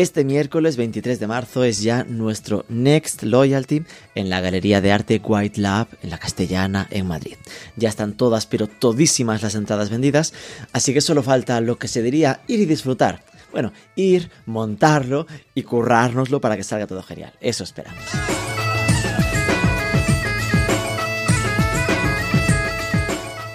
este miércoles 23 de marzo es ya nuestro Next Loyalty en la Galería de Arte White Lab en la Castellana en Madrid. Ya están todas pero todísimas las entradas vendidas, así que solo falta lo que se diría ir y disfrutar. Bueno, ir, montarlo y currárnoslo para que salga todo genial. Eso esperamos.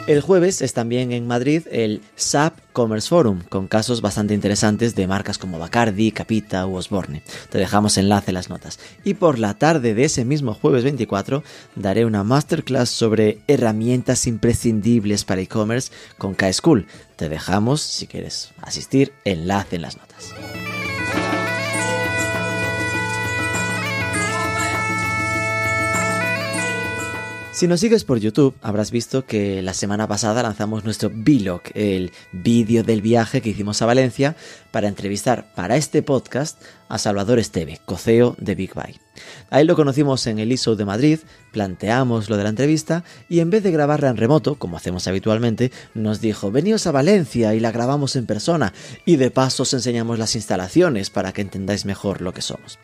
El jueves es también en Madrid el SAP Commerce Forum, con casos bastante interesantes de marcas como Bacardi, Capita u Osborne. Te dejamos enlace en las notas. Y por la tarde de ese mismo jueves 24 daré una masterclass sobre herramientas imprescindibles para e-commerce con K-School. Te dejamos, si quieres asistir, enlace en las notas. Si nos sigues por YouTube, habrás visto que la semana pasada lanzamos nuestro Vlog, el vídeo del viaje que hicimos a Valencia para entrevistar para este podcast a Salvador Esteve, coceo de Big Buy. A él lo conocimos en el ISO de Madrid, planteamos lo de la entrevista y en vez de grabarla en remoto, como hacemos habitualmente, nos dijo, veníos a Valencia y la grabamos en persona y de paso os enseñamos las instalaciones para que entendáis mejor lo que somos.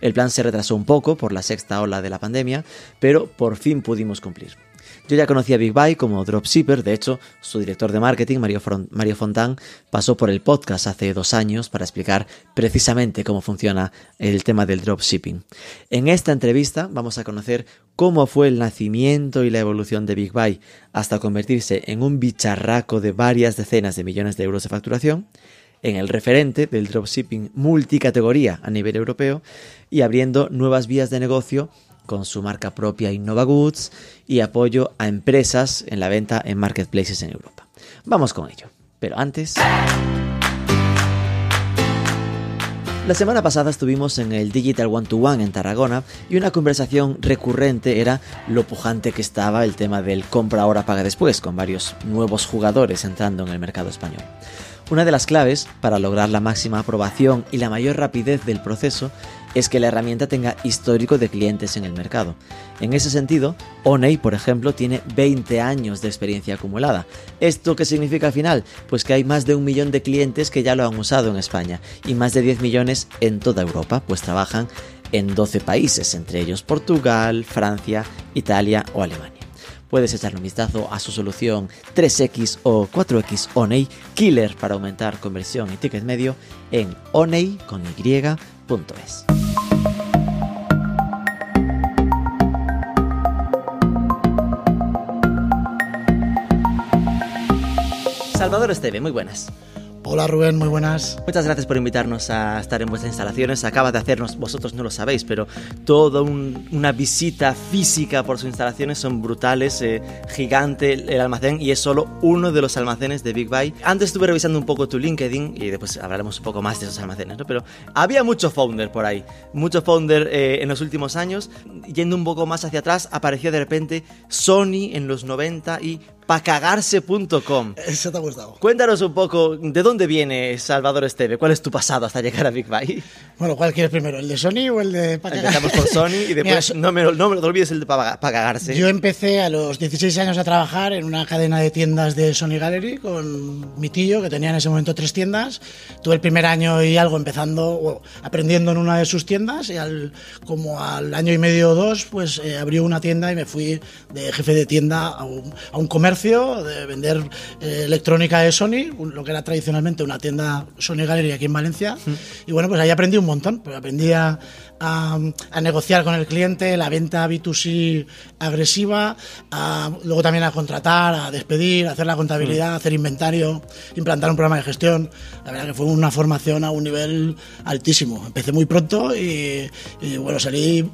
El plan se retrasó un poco por la sexta ola de la pandemia, pero por fin pudimos cumplir. Yo ya conocía a Big Buy como dropshipper, de hecho, su director de marketing, Mario, Mario Fontán, pasó por el podcast hace dos años para explicar precisamente cómo funciona el tema del dropshipping. En esta entrevista vamos a conocer cómo fue el nacimiento y la evolución de Big Buy hasta convertirse en un bicharraco de varias decenas de millones de euros de facturación, en el referente del dropshipping multicategoría a nivel europeo y abriendo nuevas vías de negocio con su marca propia Innova Goods y apoyo a empresas en la venta en marketplaces en Europa. Vamos con ello. Pero antes... La semana pasada estuvimos en el Digital One to One en Tarragona y una conversación recurrente era lo pujante que estaba el tema del compra ahora paga después, con varios nuevos jugadores entrando en el mercado español. Una de las claves para lograr la máxima aprobación y la mayor rapidez del proceso es que la herramienta tenga histórico de clientes en el mercado. En ese sentido, Oney, por ejemplo, tiene 20 años de experiencia acumulada. ¿Esto qué significa al final? Pues que hay más de un millón de clientes que ya lo han usado en España y más de 10 millones en toda Europa, pues trabajan en 12 países, entre ellos Portugal, Francia, Italia o Alemania puedes echarle un vistazo a su solución 3X o 4X Oney Killer para aumentar conversión y ticket medio en oney.es. Salvador Esteve, muy buenas. Hola Rubén, muy buenas. Muchas gracias por invitarnos a estar en vuestras instalaciones. Acaba de hacernos, vosotros no lo sabéis, pero toda una visita física por sus instalaciones son brutales, eh, gigante el almacén y es solo uno de los almacenes de Big Buy. Antes estuve revisando un poco tu LinkedIn y después hablaremos un poco más de esos almacenes, ¿no? Pero había mucho founder por ahí, mucho founder eh, en los últimos años. Yendo un poco más hacia atrás, apareció de repente Sony en los 90 y pacagarse.com. Eso te ha gustado. Cuéntanos un poco, ¿de dónde viene Salvador Esteve? ¿Cuál es tu pasado hasta llegar a Big Buy? Bueno, ¿cuál quieres primero? ¿El de Sony o el de Pacagarse? Empezamos por Sony y después no, me, no, me, olvides el de Pacagarse. Yo empecé a los 16 años a trabajar en una cadena de tiendas de Sony Gallery con mi tío, que tenía en ese momento tres tiendas. Tuve el primer año y algo empezando, aprendiendo en una de sus tiendas y al, como al año y medio o dos, pues eh, abrió una tienda y me fui de jefe de tienda a un, a un comercio de vender eh, electrónica de Sony, lo que era tradicionalmente una tienda Sony Gallery aquí en Valencia. Y bueno, pues ahí aprendí un montón. Pues aprendí a, negociar con el cliente, la venta B2C agresiva, luego también a contratar, a despedir, a hacer la contabilidad, hacer inventario, implantar un programa de gestión. La verdad que fue una formación a un nivel altísimo. Empecé muy pronto y, y bueno, salí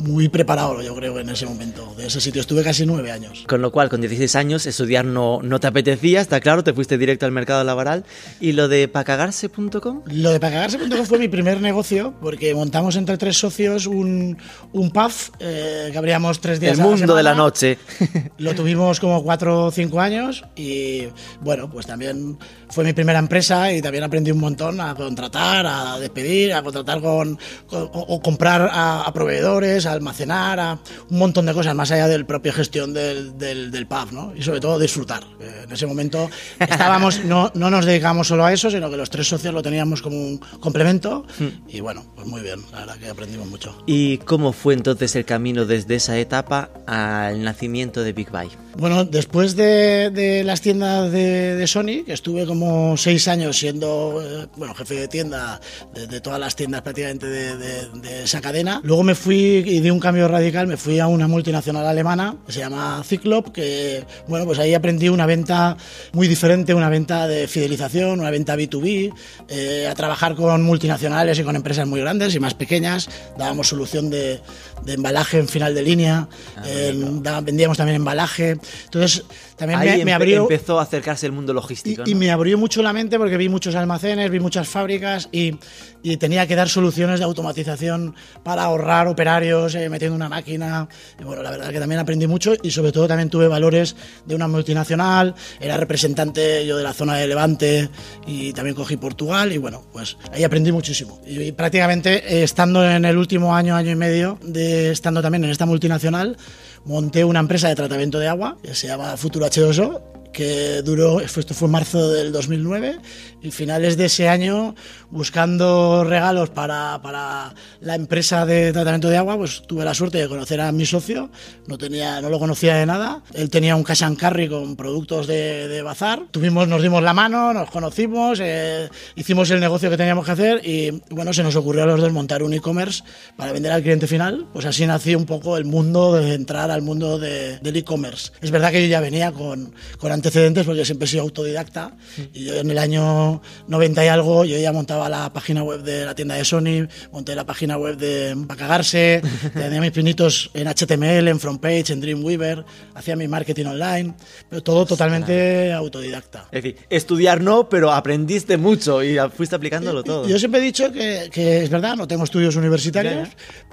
muy preparado, yo creo, en ese momento, de ese sitio. Estuve casi nueve años. Con lo cual, con 16 años, estudiar no, no te apetecía, está claro, te fuiste directo al mercado laboral. ¿Y lo de pacagarse.com? Lo de pacagarse.com fue mi primer negocio, porque montamos entre tres socios un, un pub eh, que abríamos tres días El a la mundo de la noche. Lo tuvimos como cuatro o cinco años y bueno, pues también fue mi primera empresa y también aprendí un montón a contratar, a despedir, a contratar con, con- o, o comprar a, a proveedores, a almacenar, a un montón de cosas más allá del propia gestión del, del, del pub, ¿no? Y sobre todo disfrutar. En ese momento estábamos, no, no nos dedicamos solo a eso, sino que los tres socios lo teníamos como un complemento y bueno, pues muy bien, la verdad que aprendimos mucho. ¿Y cómo fue entonces el camino desde esa etapa al nacimiento de Big Buy? Bueno, después de, de las tiendas de, de Sony, que estuve como seis años siendo eh, bueno, jefe de tienda de, de todas las tiendas prácticamente de esa cadena, luego me fui y di un cambio radical, me fui a una multinacional alemana que se llama Cyclop, que bueno, pues ahí aprendí una venta muy diferente, una venta de fidelización, una venta B2B, eh, a trabajar con multinacionales y con empresas muy grandes y más pequeñas, dábamos solución de, de embalaje en final de línea, eh, da- vendíamos también embalaje, entonces también Ahí me, me abrió... empezó a acercarse el mundo Y, logístico. y ¿no? me abrió mucho la mente porque vi muchos almacenes, vi muchas fábricas y, y tenía que dar soluciones de automatización para ahorrar operarios, eh, metiendo una máquina. Y bueno, la verdad que también aprendí mucho y sobre todo también tuve valores de una multinacional, era representante yo de la zona de Levante y también cogí Portugal y bueno, pues ahí aprendí muchísimo. Y, y prácticamente eh, estando en el último año, año y medio, de estando también en esta multinacional, monté una empresa de tratamiento de agua que se llama Futuro H2O que duró, esto fue marzo del 2009, y finales de ese año, buscando regalos para, para la empresa de tratamiento de agua, pues tuve la suerte de conocer a mi socio, no, tenía, no lo conocía de nada, él tenía un cash and carry con productos de, de bazar, tuvimos, nos dimos la mano, nos conocimos, eh, hicimos el negocio que teníamos que hacer y bueno, se nos ocurrió a los dos montar un e-commerce para vender al cliente final, pues así nació un poco el mundo de entrar al mundo de- del e-commerce. Es verdad que yo ya venía con, con antecedentes porque siempre he sido autodidacta y yo en el año 90 y algo yo ya montaba la página web de la tienda de Sony, monté la página web de para cagarse, tenía mis pinitos en HTML, en Frontpage, en Dreamweaver, hacía mi marketing online, pero todo totalmente autodidacta. Es decir, estudiar no, pero aprendiste mucho y fuiste aplicándolo todo. Yo siempre he dicho que, que es verdad, no tengo estudios universitarios,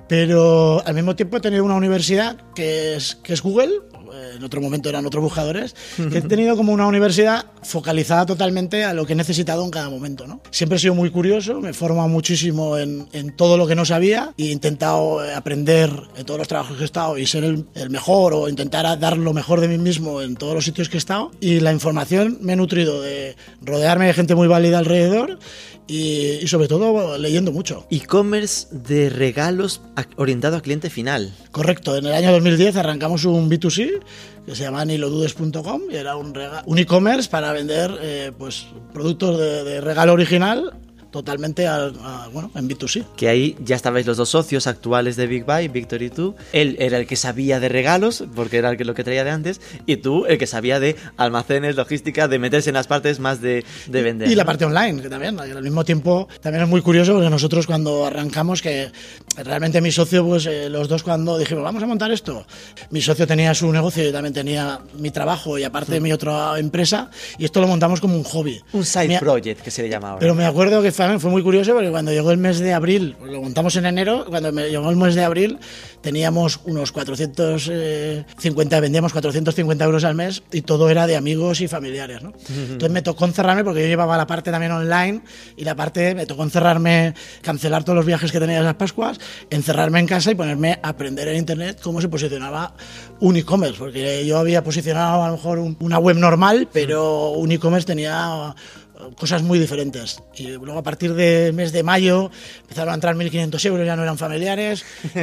pero al mismo tiempo he tenido una universidad que es, que es Google, eh, en otro momento eran otros buscadores, que he tenido como una universidad focalizada totalmente a lo que he necesitado en cada momento. ¿no? Siempre he sido muy curioso, me he formado muchísimo en, en todo lo que no sabía y he intentado eh, aprender en todos los trabajos que he estado y ser el, el mejor o intentar dar lo mejor de mí mismo en todos los sitios que he estado. Y la información me he nutrido de rodearme de gente muy válida alrededor y, y sobre todo leyendo mucho. E-commerce de regalos orientado a cliente final. Correcto, en el año 2010 arrancamos un B2C que se llama nilodudes.com y era un, e-commerce para vender eh, pues, productos de, de regalo original totalmente al- a- bueno, en B2C. Que ahí ya estabais los dos socios actuales de Big Buy, Víctor y tú. Él era el que sabía de regalos, porque era el que, lo que traía de antes, y tú el que sabía de almacenes, logística, de meterse en las partes más de, de vender. Y la parte online, que también, al mismo tiempo, también es muy curioso porque nosotros cuando arrancamos, que realmente mi socio, pues eh, los dos cuando dijimos, vamos a montar esto, mi socio tenía su negocio, yo también tenía mi trabajo y aparte mi otra empresa, y esto lo montamos como un hobby. Un side Mi- project que se le llama ahora. Pero me acuerdo que fue, fue muy curioso porque cuando llegó el mes de abril, pues lo montamos en enero, cuando me llegó el mes de abril teníamos unos 450, vendíamos 450 euros al mes y todo era de amigos y familiares. ¿no? Entonces me tocó encerrarme porque yo llevaba la parte también online y la parte, me tocó encerrarme, cancelar todos los viajes que tenía esas Pascuas, encerrarme en casa y ponerme a aprender en Internet cómo se posicionaba un e-commerce, porque yo había posicionado a lo mejor un- una web normal, pero un e-commerce tenía cosas muy diferentes. Y luego a partir del mes de mayo empezaron a entrar 1.500 euros, ya no eran familiares.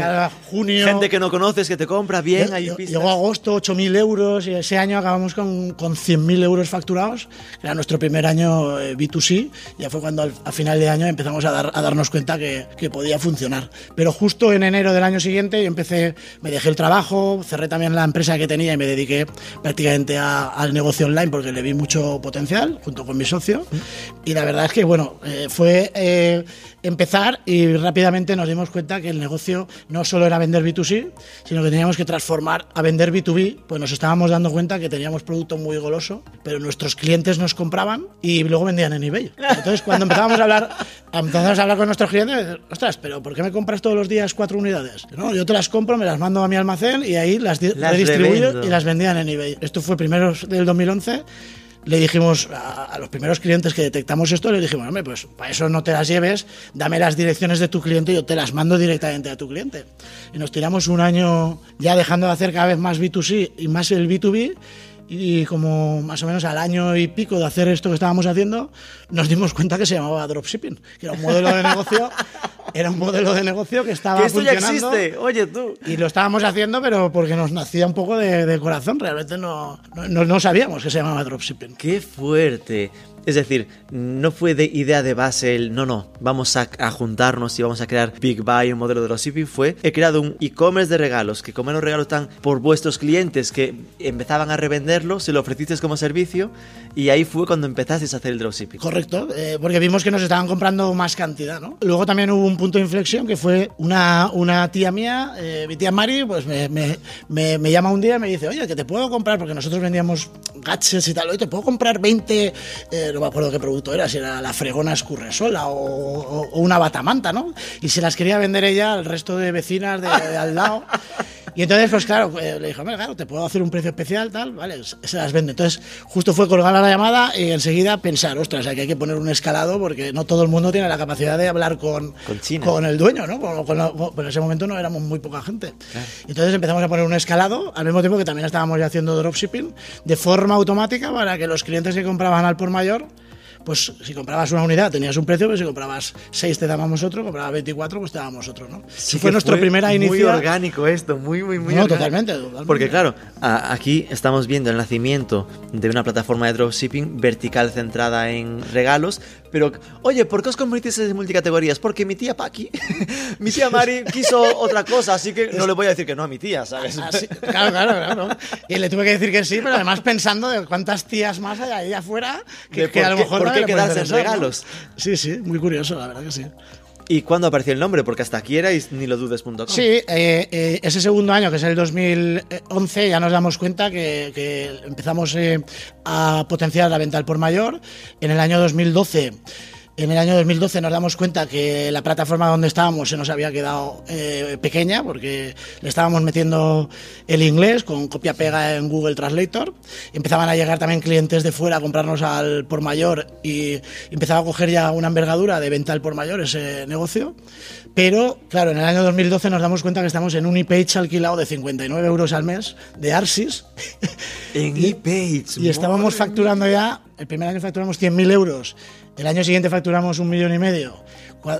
Junio... Gente que no conoces, que te compra bien, lle- pistas. Llegó agosto, 8.000 euros, y ese año acabamos con, con 100.000 euros facturados, era nuestro primer año eh, B2C, ya fue cuando al, a final de año empezamos a, dar, a darnos cuenta que, que podía funcionar. Pero justo en enero del año siguiente yo empecé, me dejé el trabajo, cerré también la empresa que tenía y me dediqué prácticamente a- al negocio online porque le vi mucho potencial, junto con mi socio, Y la verdad es que, bueno, eh, fue eh, empezar y rápidamente nos dimos cuenta que el negocio no solo era vender B2C, sino que teníamos que transformar a vender B2B, pues nos estábamos dando cuenta que teníamos producto muy goloso, pero nuestros clientes nos compraban y luego vendían en eBay. Entonces, cuando empezábamos a hablar, empezamos a hablar con nuestros clientes, ostras, pero ¿por qué me compras todos los días cuatro unidades? No, yo te las compro, me las mando a mi almacén y ahí las, Las redistribuyo y las vendían en eBay. Esto fue primero del 2011 le dijimos a, los primeros clientes que detectamos esto, le dijimos, hombre, pues para eso no te las lleves, dame las direcciones de tu cliente y yo te las mando directamente a tu cliente. Y nos tiramos un año ya dejando de hacer cada vez más B2C y más el B2B. Y como más o menos al año y pico de hacer esto que estábamos haciendo, nos dimos cuenta que se llamaba dropshipping, que era un modelo de negocio, era un modelo de negocio que estaba Que esto ya funcionando. existe. Oye, tú. Y lo estábamos haciendo, pero porque nos nacía un poco de, de corazón. Realmente no- no sabíamos que se llamaba dropshipping. Qué fuerte. Es decir, no fue de idea de base el no, no, vamos a, juntarnos y vamos a crear Big Buy, un modelo de dropshipping. Fue, he creado un e-commerce de regalos, que como los regalos están por vuestros clientes que empezaban a revenderlo, se lo ofrecisteis como servicio y ahí fue cuando empezasteis a hacer el dropshipping. Correcto, eh, porque vimos que nos estaban comprando más cantidad, ¿no? Luego también hubo un punto de inflexión que fue una, una tía mía, eh, mi tía Mari, pues me, me- me- me llama un día y me dice, oye, que te puedo comprar, porque nosotros vendíamos gadgets y tal, oye, te puedo comprar 20, eh, no me acuerdo qué producto era, si era la fregona escurresola o, o- o una batamanta, ¿no? Y se las quería vender ella al resto de vecinas de, de al lado. Y entonces, pues claro, eh, le dije, hombre, claro, te puedo hacer un precio especial, tal, vale, se las vende. Entonces, justo fue colgar la llamada y enseguida pensar, ostras, aquí hay que poner un escalado porque no todo el mundo tiene la capacidad de hablar con, Con China. con el dueño, ¿no? Con- con la- en ese momento no éramos muy poca gente. Entonces empezamos a poner un escalado, al mismo tiempo que también estábamos ya haciendo dropshipping, de forma automática para que los clientes que compraban al por mayor pues si comprabas una unidad tenías un precio, pero si comprabas 6 te dábamos otro, comprabas 24 pues te dábamos otro, ¿no? Sí fue nuestra primera Muy inicia. orgánico esto, muy, muy, muy No, orgánico. totalmente, totalmente. Porque claro, aquí estamos viendo el nacimiento de una plataforma de dropshipping vertical centrada en regalos, pero oye, ¿por qué os convertís en multicategorías? Porque mi tía Paqui, mi tía Mari quiso otra cosa, así que no le voy a decir que no a mi tía, ¿sabes? Ah, claro, claro, claro. Y le tuve que decir que sí, pero además pensando de cuántas tías más hay ahí afuera que, a lo mejor por qué quedarse en regalos. Sí, sí, muy curioso, la verdad que sí. ¿Y cuándo apareció el nombre? Porque hasta aquí erais ni lo dudes.com. Sí, eh, eh, ese segundo año, que es el 2011, ya nos damos cuenta que, empezamos eh, a potenciar la venta al por mayor. En el año 2012. En el año 2012 nos damos cuenta que la plataforma donde estábamos se nos había quedado eh, pequeña porque le estábamos metiendo el inglés con copia-pega en Google Translator. Empezaban a llegar también clientes de fuera a comprarnos al por mayor y empezaba a coger ya una envergadura de venta al por mayor ese negocio. Pero, claro, en el año 2012 nos damos cuenta que estamos en un e-page alquilado de 59 euros al mes de Arsis. En Y- ePage. Y estábamos facturando ya, el primer año facturamos 100.000 euros, el año siguiente facturamos un millón y medio,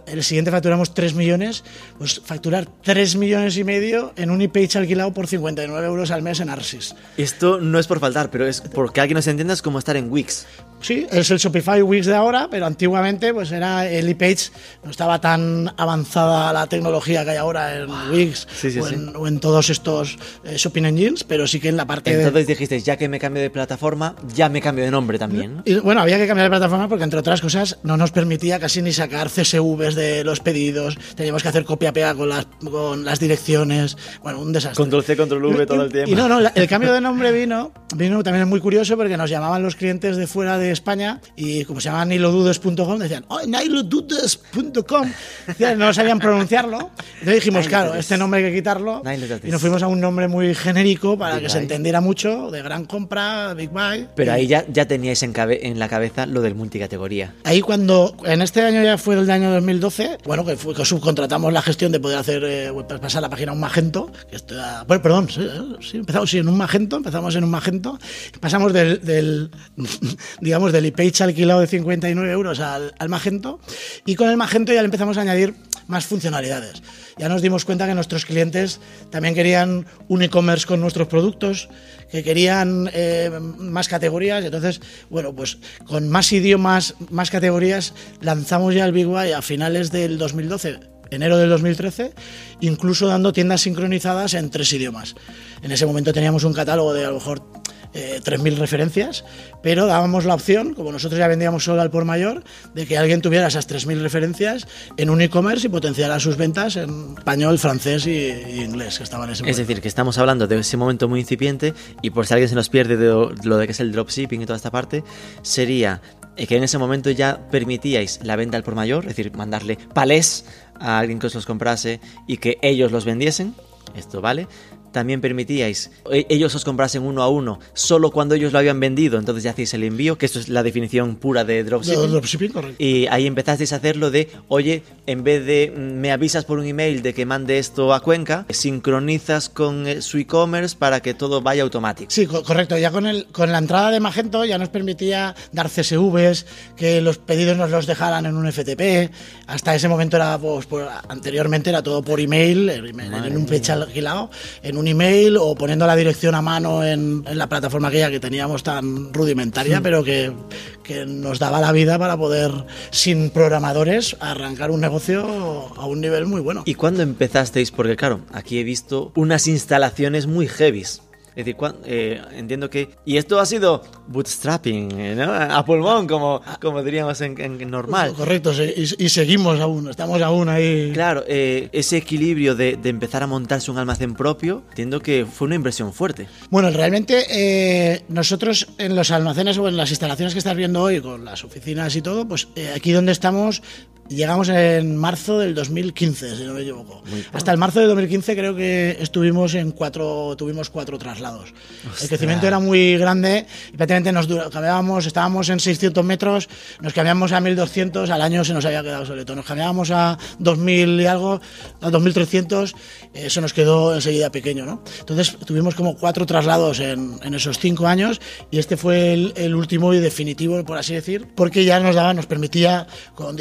el siguiente facturamos 3 millones, pues facturar 3 millones y medio en un e-page alquilado por 59 euros al mes en Arsis. Esto no es por faltar, pero es porque alguien nos entienda, es como estar en Wix. Sí, es el Shopify Wix de ahora, pero antiguamente pues era el e-page, no estaba tan avanzada la tecnología que hay ahora en Wix Sí, sí, o, sí. en, o en todos estos eh, shopping engines, pero sí que en la parte de... Entonces dijisteis, ya que me cambio de plataforma, ya me cambio de nombre también. ¿no? Y, bueno, había que cambiar de plataforma porque, entre otras cosas, no nos permitía casi ni sacar De los pedidos. Teníamos que hacer copia-pega con las, con las direcciones. Bueno, un desastre. Control C, control V todo el tiempo. Y no, no, el cambio de nombre vino, vino también muy curioso porque nos llamaban los clientes de fuera de España y como se llamaban nilodudes.com decían, ¡oh, nilodudes.com! No sabían pronunciarlo. Entonces dijimos, claro, este nombre hay que quitarlo. Y nos fuimos a un nombre muy genérico para Big que se entendiera mucho, de gran compra, Big Buy. Pero ahí ya, ya teníais en, cabe- en la cabeza lo del multicategoría. Ahí cuando, en este año ya fue el año 2012, bueno, que, fue, que subcontratamos la gestión de poder hacer, eh, pasar la página a un Magento, que esto bueno, perdón, sí, eh, sí, empezamos en un Magento, empezamos en un Magento, pasamos del, del digamos, del e-page alquilado de 59 euros al, al Magento, y con el Magento ya le empezamos a añadir más funcionalidades. Ya nos dimos cuenta que nuestros clientes también querían un e-commerce con nuestros productos, que querían eh, más categorías. y Entonces, bueno, pues con más idiomas, más categorías, lanzamos ya el Big Buy a finales del 2012 enero del 2013, incluso dando tiendas sincronizadas en tres idiomas. En ese momento teníamos un catálogo de a lo mejor eh, 3.000 referencias, pero dábamos la opción, como nosotros ya vendíamos solo al por mayor, de que alguien tuviera esas 3.000 referencias en un e-commerce y potenciara sus ventas en español, francés y, y inglés, que estaban en ese Es momento. decir, que estamos hablando de ese momento muy incipiente y por si alguien se nos pierde de lo de que es el dropshipping y toda esta parte, sería que en ese momento ya permitíais la venta al por mayor, es decir, mandarle palés a alguien que os los comprase y que ellos los vendiesen. Esto vale. También permitíais e- ellos os comprasen uno a uno solo cuando ellos lo habían vendido, entonces ya hacéis el envío, que esto es la definición pura de dropshipping. Correcto. Y ahí empezasteis a hacerlo de, oye, en vez de mm, me avisas por un email de que mande esto a Cuenca, sincronizas con eh, su e-commerce para que todo vaya automático. Sí, co- correcto. Ya con, el, con la entrada de Magento ya nos permitía dar CSVs, que los pedidos nos los dejaran en un FTP. Hasta ese momento era, pues, por- anteriormente era todo por email, en, en un pecho alquilado, en un email o poniendo la dirección a mano en, en la plataforma aquella que teníamos tan rudimentaria, pero que, que nos daba la vida para poder, sin programadores, arrancar un negocio a un nivel muy bueno. ¿Y cuándo empezasteis? Porque claro, aquí he visto unas instalaciones muy heavies. Es decir, eh, entiendo que... Y esto ha sido bootstrapping, eh, ¿no? A pulmón, como, como diríamos en, en normal. Correcto, sí, y, y seguimos aún, estamos aún ahí. Claro, eh, ese equilibrio de, de empezar a montarse un almacén propio, entiendo que fue una inversión fuerte. Bueno, realmente eh, nosotros en los almacenes o en las instalaciones que estás viendo hoy, con las oficinas y todo, pues aquí donde estamos, llegamos en marzo del 2015, si no me equivoco. Hasta el marzo del 2015 creo que estuvimos en cuatro, tuvimos cuatro traslados. El crecimiento era muy grande y prácticamente nos cambiábamos, estábamos en 600 metros, nos cambiamos a 1200, al año se nos había quedado obsoleto. Nos cambiábamos a 2000 y algo, a 2300, eso nos quedó enseguida pequeño, ¿no? Entonces tuvimos como cuatro traslados en, en esos cinco años y este fue el, el último y definitivo, por así decir, porque ya nos daba, nos permitía, con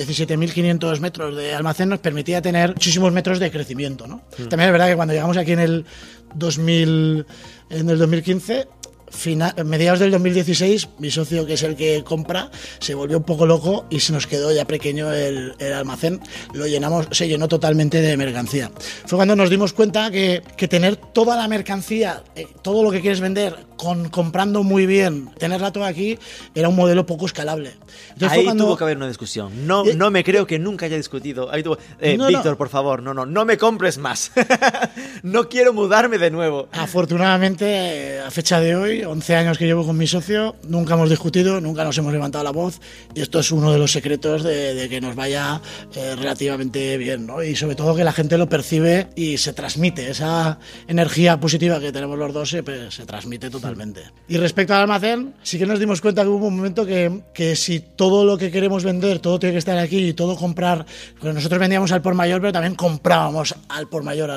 17.500 metros de almacén, nos permitía tener muchísimos metros de crecimiento, ¿no? También es verdad que cuando llegamos aquí en el 2000, en el 2015, fina- mediados del 2016, mi socio, que es el que compra, se volvió un poco loco y se nos quedó ya pequeño el, el almacén. Lo llenamos, se llenó totalmente de mercancía. Fue cuando nos dimos cuenta que, que tener toda la mercancía, eh, todo lo que quieres vender, con, comprando muy bien, tenerla toda aquí, era un modelo poco escalable. Entonces Ahí cuando- tuvo que haber una discusión. No, Eh, no me creo que nunca haya discutido. Ahí tuvo- eh, No, no. Víctor, por favor, no, no, no me compres más. no quiero mudarme de nuevo. Afortunadamente, eh, a fecha de hoy, 11 años que llevo con mi socio, nunca hemos discutido, nunca nos hemos levantado la voz y esto es uno de los secretos de, de que nos vaya eh, relativamente bien, ¿no? Y sobre todo que la gente lo percibe y se transmite, esa energía positiva que tenemos los dos se, pues, se transmite totalmente. Y respecto al almacén, sí que nos dimos cuenta que hubo un momento que, que si todo lo que queremos vender, todo tiene que estar aquí y todo comprar, pues nosotros vendíamos al por mayor, pero también comprábamos al por mayor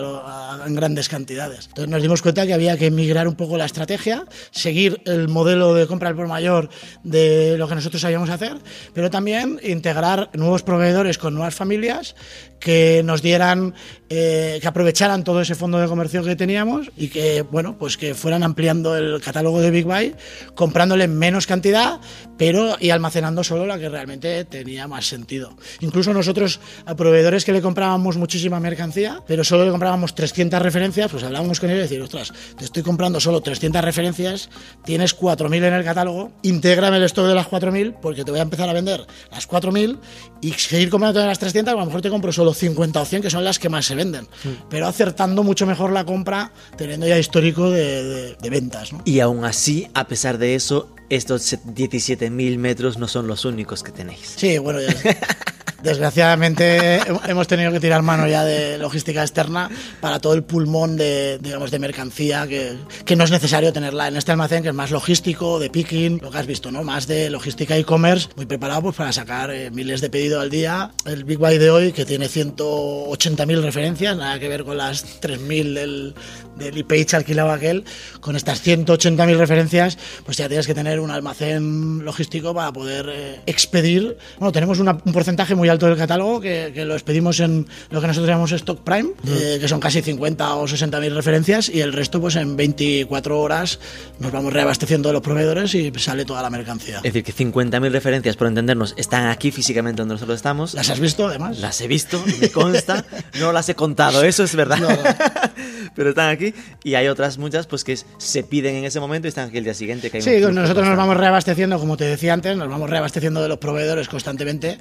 en grandes cantidades. Entonces nos dimos cuenta que había que migrar un poco la estrategia, seguir el modelo de compra al por mayor de lo que nosotros sabíamos hacer, pero también integrar nuevos proveedores con nuevas familias que nos dieran, eh, que aprovecharan todo ese fondo de comercio que teníamos y que, bueno, pues que fueran ampliando el catálogo de Big Buy, comprándole menos cantidad, pero y almacenando solo la que realmente tenía más sentido. Incluso nosotros a proveedores que le comprábamos muchísima mercancía, pero solo le comprábamos 300 referencias, pues hablábamos con ellos y decir, ostras, te estoy comprando solo 300 referencias, tienes 4.000 en el catálogo, intégrame el stock de las 4.000 porque te voy a empezar a vender las 4.000 y seguir comprando las 300, a lo mejor te compro solo 50 o 100 que son las que más se venden, pero acertando mucho mejor la compra teniendo ya histórico de, de- de ventas. ¿no? Y aún así, a pesar de eso, estos 17.000 metros no son los únicos que tenéis. Sí, bueno, ya- desgraciadamente hem- hemos tenido que tirar mano ya de logística externa para todo el pulmón de, digamos, de mercancía que, que no es necesario tenerla en este almacén, que es más logístico, de picking, lo que has visto, ¿no? Más de logística e-commerce, muy preparado pues, para sacar eh, miles de pedidos al día. El Big Buy de hoy, que tiene 180.000 referencias, nada que ver con las 3.000 del, del ePage alquilado aquel, con estas 180.000 referencias, pues ya tienes que tener un almacén logístico para poder eh, expedir. Bueno, tenemos una- un porcentaje muy alto del catálogo que, que lo expedimos en lo que nosotros llamamos Stock Prime, eh, que son casi 50 o 60.000 referencias, y el resto, pues en 24 horas nos vamos reabasteciendo de los proveedores y sale toda la mercancía. Es decir, que 50.000 referencias, por entendernos, están aquí físicamente donde nosotros estamos. ¿Las has visto, además? Las he visto, me consta, no las he contado, eso es verdad. pero están aquí. Y hay otras muchas pues que se piden en ese momento y están aquí el día siguiente. Que hay sí, nosotros nos vamos reabasteciendo, como te decía antes, nos vamos reabasteciendo de los proveedores constantemente,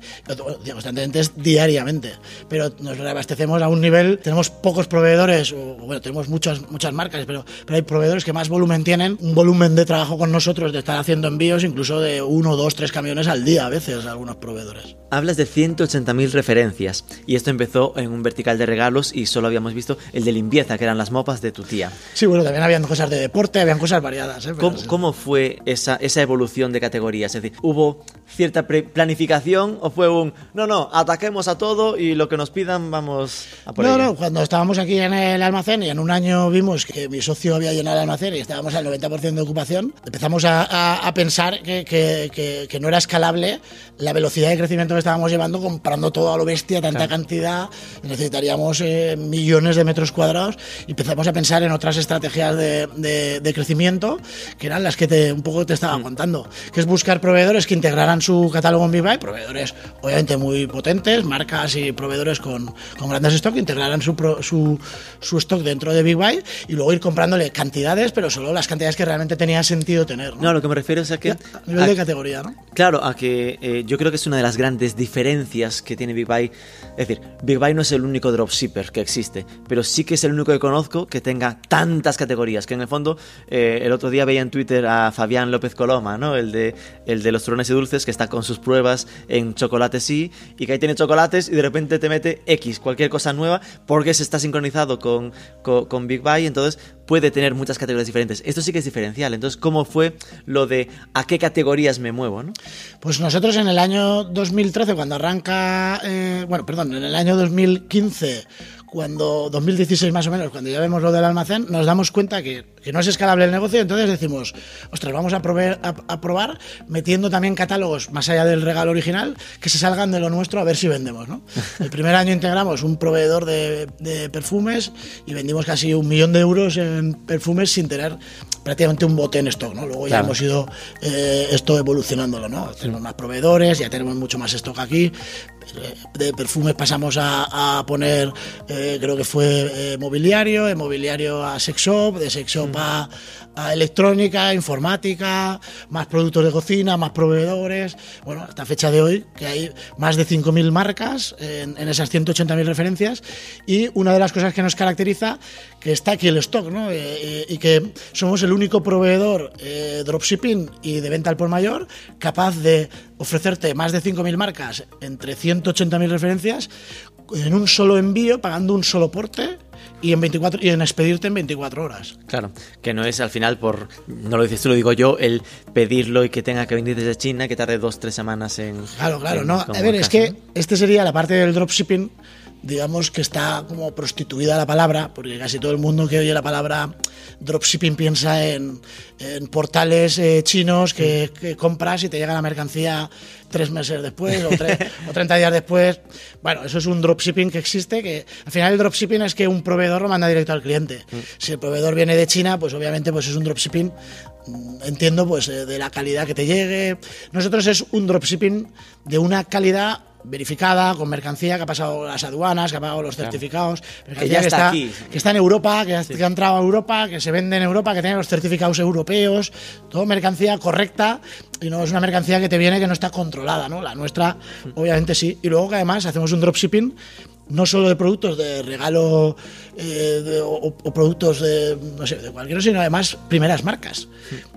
constantemente es diariamente, pero nos reabastecemos a un nivel, tenemos pocos proveedores, o bueno, tenemos muchas, muchas marcas, pero, pero hay proveedores que más volumen tienen, un volumen de trabajo con nosotros, de estar haciendo envíos incluso de uno, dos, tres camiones al día a veces, algunos proveedores. Hablas de 180.000 referencias y esto empezó en un vertical de regalos y solo habíamos visto el de limpieza, que eran las mopas de tu tía. Sí, bueno, también habían cosas de deporte, habían cosas variadas. ¿eh? Pero ¿Cómo, sí. cómo fue esa, esa evolución de categorías? Es decir, ¿hubo cierta planificación o fue un, no, no, ataquemos a todo y lo que nos pidan vamos a por No, ello"? no, cuando estábamos aquí en el almacén y en un año vimos que mi socio había llenado el almacén y estábamos al 90% de ocupación, empezamos a, a- a pensar que, que- que- que no era escalable la velocidad de crecimiento que estábamos llevando comprando todo a lo bestia, tanta cantidad, necesitaríamos eh, millones de metros cuadrados y empezamos a pensar en otras estrategias de, de- de crecimiento que eran las que te, un poco te estaba contando, que es buscar proveedores que integraran su catálogo en Big Buy, proveedores obviamente muy potentes, marcas y proveedores con, con grandes stock, que integraran su, pro- su, su stock dentro de Big Buy y luego ir comprándole cantidades, pero solo las cantidades que realmente tenía sentido tener. ¿no? No, lo que me refiero es a que... a nivel a- de categoría, ¿no? Claro, a que eh, yo creo que es una de las grandes diferencias que tiene Big Buy. Es decir, Big Buy no es el único dropshipper que existe, pero sí que es el único que conozco que tenga tantas categorías. Que en el fondo, eh, el otro día veía en Twitter a Fabián López Coloma, ¿no? El de, el de los turrones y dulces, que está con sus pruebas en chocolate sí, y que ahí tiene chocolates y de repente te mete X, cualquier cosa nueva, porque se está sincronizado con, con, con Big Buy, entonces puede tener muchas categorías diferentes. Esto sí que es diferencial. Entonces, ¿cómo fue lo de a qué categorías me muevo, ¿no? Pues nosotros en el año 2013, cuando arranca, eh, bueno, perdón, en el año 2015, cuando 2016 más o menos, cuando ya vemos lo del almacén, nos damos cuenta que, que no es escalable el negocio, entonces decimos, ostras, vamos a, proveer- a, a probar metiendo también catálogos más allá del regalo original que se salgan de lo nuestro a ver si vendemos, ¿no? El primer año integramos un proveedor de, de perfumes y vendimos casi un millón de euros en perfumes sin tener prácticamente un bote en stock, ¿no? Luego ya hemos ido eh, esto evolucionándolo, ¿no? Tenemos más proveedores, ya tenemos mucho más stock aquí. Eh, De perfumes pasamos a, a poner, eh, creo que fue eh, mobiliario, de mobiliario a sex shop, de sex shop a, a electrónica, informática, más productos de cocina, más proveedores. Bueno, hasta fecha de hoy, que hay más de 5.000 marcas en, en esas 180.000 referencias. Y una de las cosas que nos caracteriza, que está aquí el stock, ¿no? Eh, y que somos el único proveedor dropshipping y de venta al por mayor capaz de ofrecerte más de 5.000 marcas entre 180.000 referencias en un solo envío, pagando un solo porte y en 24 y en expedirte en 24 horas. Claro, que no es al final por, no lo dices tú, lo digo yo, el pedirlo y que tenga que venir desde China, que tarde dos, tres semanas en... Claro, claro, en- no. A ver, es que este sería la parte del dropshipping, digamos que está como prostituida la palabra, porque casi todo el mundo que oye la palabra dropshipping piensa en, en portales eh, chinos que, que compras y te llega la mercancía tres meses después o, tre- o 30 días después. Bueno, eso es un dropshipping que existe, que al final el dropshipping es que un proveedor lo manda directo al cliente. Si el proveedor viene de China, pues obviamente pues es un dropshipping mm, entiendo pues eh, de la calidad que te llegue. Nosotros es un dropshipping de una calidad verificada, con mercancía que ha pasado las aduanas, que ha pagado los certificados, mercancía ya está aquí. que está en Europa, que ha, que ha entrado a Europa, que se vende en Europa, que tiene los certificados europeos, todo mercancía correcta y no es una mercancía que te viene que no está controlada, ¿no? La nuestra, obviamente sí. Y luego que además hacemos un dropshipping no solo de productos de regalo eh, de- o, o productos de, no sé, de cualquier, sino además primeras marcas.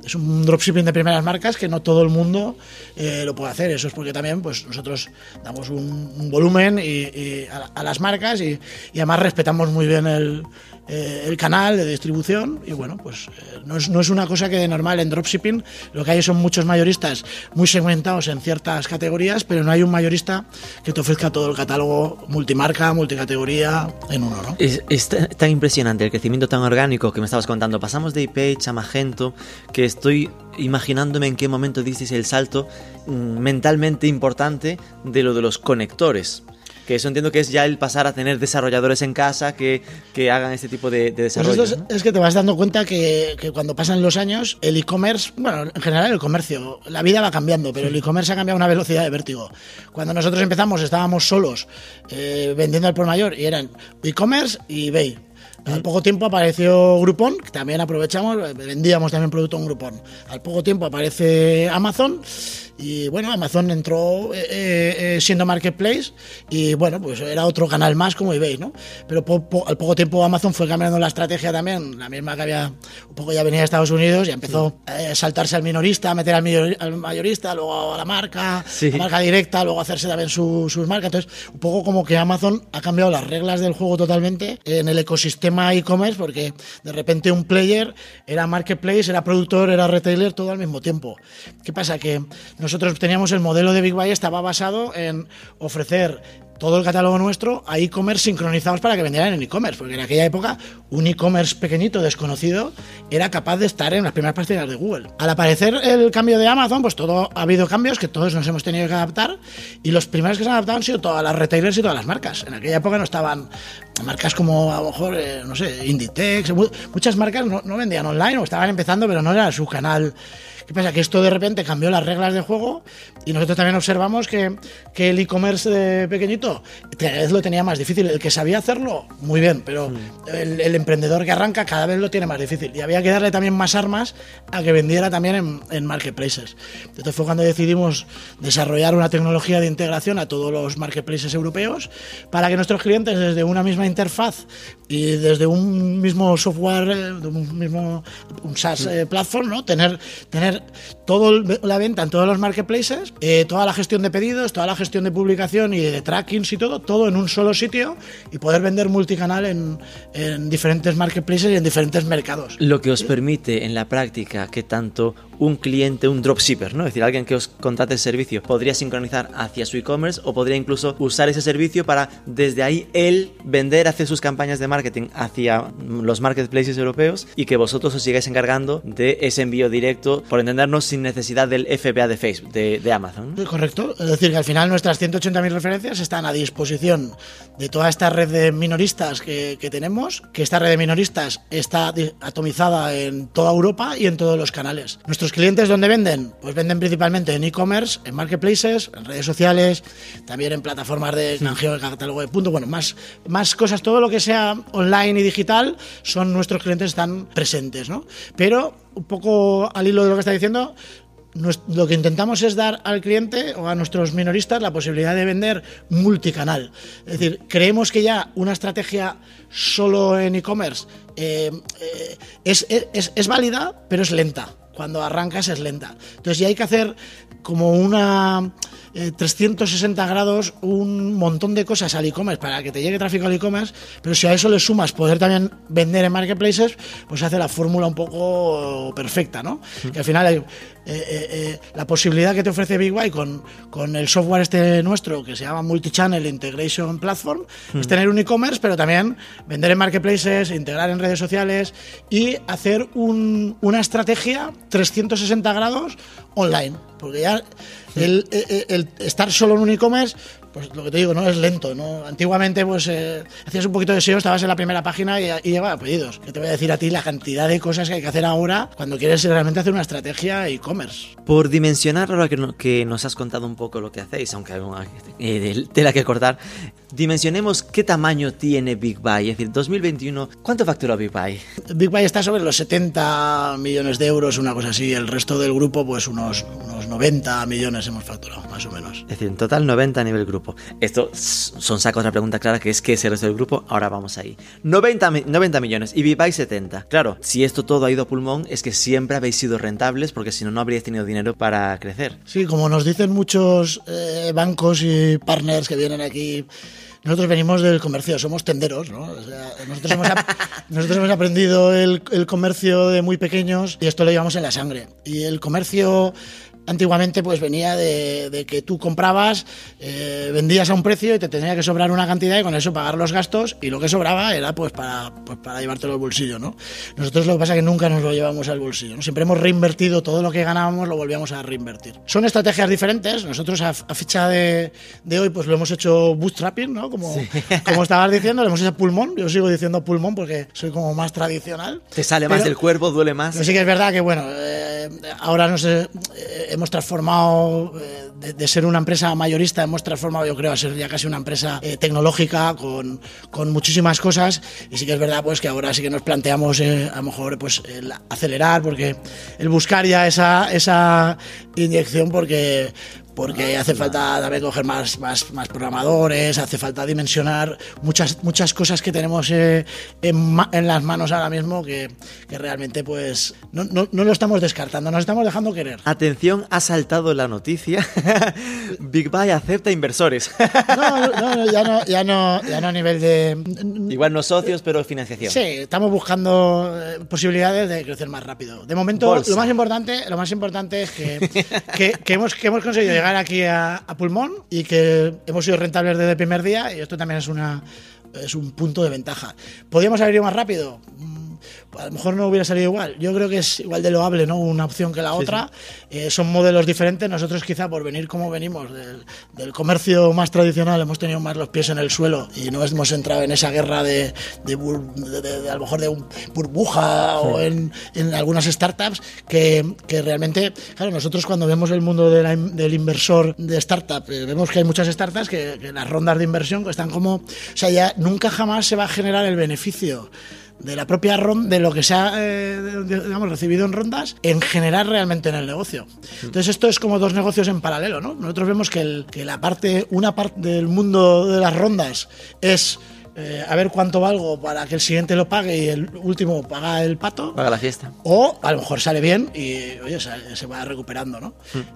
Es un dropshipping de primeras marcas que no todo el mundo eh, lo puede hacer. Eso es porque también pues nosotros damos un, un volumen y, y a, a las marcas y, y además respetamos muy bien el, eh, el canal de distribución y bueno, pues eh, no, es, no es una cosa que de normal en dropshipping lo que hay son muchos mayoristas muy segmentados en ciertas categorías, pero no hay un mayorista que te ofrezca todo el catálogo multimarca, multicategoría en uno, ¿no? Es, es ta- tan impresionante el crecimiento tan orgánico que me estabas contando. Pasamos de ePage a Magento, que estoy imaginándome en qué momento dices el salto mm, mentalmente importante de lo de los conectores. Que eso entiendo que es ya el pasar a tener desarrolladores en casa que, que hagan este tipo de, de Pues desarrollo. esto es, ¿no? es que te vas dando cuenta que, que cuando pasan los años, el e-commerce, bueno, en general el comercio, la vida va cambiando, pero el e-commerce ha cambiado a una velocidad de vértigo. Cuando nosotros empezamos estábamos solos eh, vendiendo al por mayor y eran e-commerce y eBay. Al poco tiempo apareció Groupon, que también aprovechamos, vendíamos también producto en Groupon. Al poco tiempo aparece Amazon y bueno, Amazon entró eh, eh, eh, siendo marketplace y bueno, pues era otro canal más como eBay, ¿no? Pero al poco tiempo Amazon fue cambiando la estrategia también, la misma que había, un poco ya venía de Estados Unidos y empezó a saltarse al minorista, a meter al, mayorista, luego a la marca, la marca directa, luego a hacerse también sus marcas. Entonces, un poco como que Amazon ha cambiado las reglas del juego totalmente en el ecosistema e-commerce porque de repente un player era marketplace, era productor, era retailer todo al mismo tiempo. ¿Qué pasa? Que nosotros teníamos el modelo de Big Buy, estaba basado en ofrecer todo el catálogo nuestro a e-commerce sincronizados para que vendieran en e-commerce, porque en aquella época un e-commerce pequeñito, desconocido, era capaz de estar en las primeras páginas de Google. Al aparecer el cambio de Amazon, pues todo ha habido cambios que todos nos hemos tenido que adaptar y los primeros que se han adaptado han sido todas las retailers y todas las marcas. En aquella época no estaban marcas como a lo mejor, eh, no sé, Inditex, muchas marcas no, no vendían online o estaban empezando, pero no era su canal ¿Qué pasa? Que esto de repente cambió las reglas de juego y nosotros también observamos que, que el e-commerce de pequeñito cada vez lo tenía más difícil. El que sabía hacerlo, muy bien, pero mm. el, emprendedor que arranca cada vez lo tiene más difícil. Y había que darle también más armas a que vendiera también en, en marketplaces. Entonces fue cuando decidimos desarrollar una tecnología de integración a todos los marketplaces europeos para que nuestros clientes desde una misma interfaz y desde un mismo software, eh, un mismo un SaaS eh, platform, ¿no? Tener, tener toda la venta en todos los marketplaces, eh, toda la gestión de pedidos, toda la gestión de publicación y de trackings y todo, todo en un solo sitio y poder vender multicanal en, en diferentes marketplaces y en diferentes mercados. Lo que os permite en la práctica que tanto un cliente, un dropshipper, ¿no? Es decir, alguien que os contrate el servicio, podría sincronizar hacia su e-commerce o podría incluso usar ese servicio para desde ahí él vender, hacer sus campañas de marketing hacia los marketplaces europeos y que vosotros os sigáis encargando de ese envío directo, por entendernos, sin necesidad del FBA de Facebook, de, Amazon. Correcto. Es decir, que al final nuestras 180.000 referencias están a disposición de toda esta red de minoristas que, que tenemos, que esta red de minoristas está atomizada en toda Europa y en todos los canales. Nuestros clientes dónde venden? Pues venden principalmente en e-commerce, en marketplaces, en redes sociales, también en plataformas de canjeo de catálogo de punto. Bueno, más, más cosas, todo lo que sea online y digital, son nuestros clientes están presentes, ¿no? Pero un poco al hilo de lo que está diciendo, lo que intentamos es dar al cliente o a nuestros minoristas la posibilidad de vender multicanal. Es decir, creemos que ya una estrategia solo en e-commerce eh, eh, es, es, es válida, pero es lenta cuando arrancas es lenta. Entonces ya hay que hacer como una 360 eh, grados, un montón de cosas al e-commerce para que te llegue tráfico al e-commerce, pero si a eso le sumas poder también vender en marketplaces, pues hace la fórmula un poco perfecta, ¿no? Que al final hay, eh, eh, la posibilidad que te ofrece Big con, con el software este nuestro que se llama Multichannel Integration Platform es tener un e-commerce, pero también vender en marketplaces, integrar en redes sociales y hacer una estrategia 360 grados online. Porque ya el, el, estar solo en un e-commerce pues lo que te digo, no es lento, ¿no? Antiguamente, pues eh, hacías un poquito de SEO, estabas en la primera página y, y llevaba pedidos. Que te voy a decir a ti la cantidad de cosas que hay que hacer ahora cuando quieres realmente hacer una estrategia e-commerce. Por dimensionar ahora que, que, nos has contado un poco lo que hacéis, aunque hay una eh, tela que cortar, dimensionemos qué tamaño tiene Big Buy. Es decir, 2021, ¿cuánto facturó Big Buy? Big Buy está sobre los 70 millones de euros, una cosa así. El resto del grupo, pues unos, unos 90 millones hemos facturado, más o menos. Es decir, en total 90 a nivel grupo. Esto son saca otra pregunta clara que es ¿qué es el resto del grupo? Ahora vamos ahí. 90, 90 millones y Vivai 70. Claro, si esto todo ha ido a pulmón es que siempre habéis sido rentables porque si no, no habríais tenido dinero para crecer. Sí, como nos dicen muchos eh, bancos y partners que vienen aquí nosotros venimos del comercio, somos tenderos, ¿no? nosotros, hemos, aprendido el, el, comercio de muy pequeños y esto lo llevamos en la sangre. Y el comercio antiguamente pues venía de, que tú comprabas, eh, vendías a un precio y te tenía que sobrar una cantidad y con eso pagar los gastos y lo que sobraba era pues para, pues, para llevártelo al bolsillo, ¿no? Nosotros lo que pasa es que nunca nos lo llevamos al bolsillo, ¿no? Siempre hemos reinvertido todo lo que ganábamos, lo volvíamos a reinvertir. Son estrategias diferentes, nosotros a, ficha de, de, hoy pues lo hemos hecho bootstrapping, ¿no? Como, como estabas diciendo, lo hemos hecho pulmón, yo sigo diciendo pulmón porque soy como más tradicional. Te sale más del cuerpo, duele más. Pero sí que es verdad que bueno, eh, ahora no sé... Eh, hemos transformado eh, de, ser una empresa mayorista, hemos transformado, yo creo, a ser ya casi una empresa eh, tecnológica con, con muchísimas cosas. Y sí que es verdad, pues que ahora sí que nos planteamos eh, a lo mejor pues el acelerar, porque el buscar ya esa, esa inyección, porque porque hace falta también coger más, más, más programadores, hace falta dimensionar muchas, muchas cosas que tenemos eh, en, en las manos ahora mismo que, que realmente pues no, no, no lo estamos descartando, nos estamos dejando querer. Atención, ha saltado la noticia. Big Buy acepta inversores. No, no, ya no, ya no, ya no a nivel de... Igual no socios, pero financiación. Sí, estamos buscando eh, posibilidades de crecer más rápido. De momento, Bolsa. lo más importante, lo más importante es que, que, que hemos, que hemos conseguido llegar aquí a, pulmón y que hemos sido rentables desde el primer día y esto también es una es un punto de ventaja. ¿Podríamos haber ido más rápido? Mm, A lo mejor no hubiera salido igual. Yo creo que es igual de loable, ¿no? Una opción que la otra. Eh, son modelos diferentes. Nosotros, quizá por venir como venimos del, del comercio más tradicional, hemos tenido más los pies en el suelo y no hemos entrado en esa guerra de, de, de- de- a lo mejor de un burbuja o en, en algunas startups que, que realmente, claro, nosotros cuando vemos el mundo la del inversor de startup, eh, vemos que hay muchas startups que, que las rondas de inversión están como, o sea, ya nunca jamás se va a generar el beneficio de la propia ronda, de lo que se ha eh, de- de- digamos, recibido en rondas, en generar realmente en el negocio. Entonces esto es como dos negocios en paralelo, ¿no? Nosotros vemos que, el- que la parte, una parte del mundo de las rondas es eh, a ver cuánto valgo para que el siguiente lo pague y el último paga el pato. Paga la fiesta. O a lo mejor sale bien y oye, se, se va recuperando, ¿no?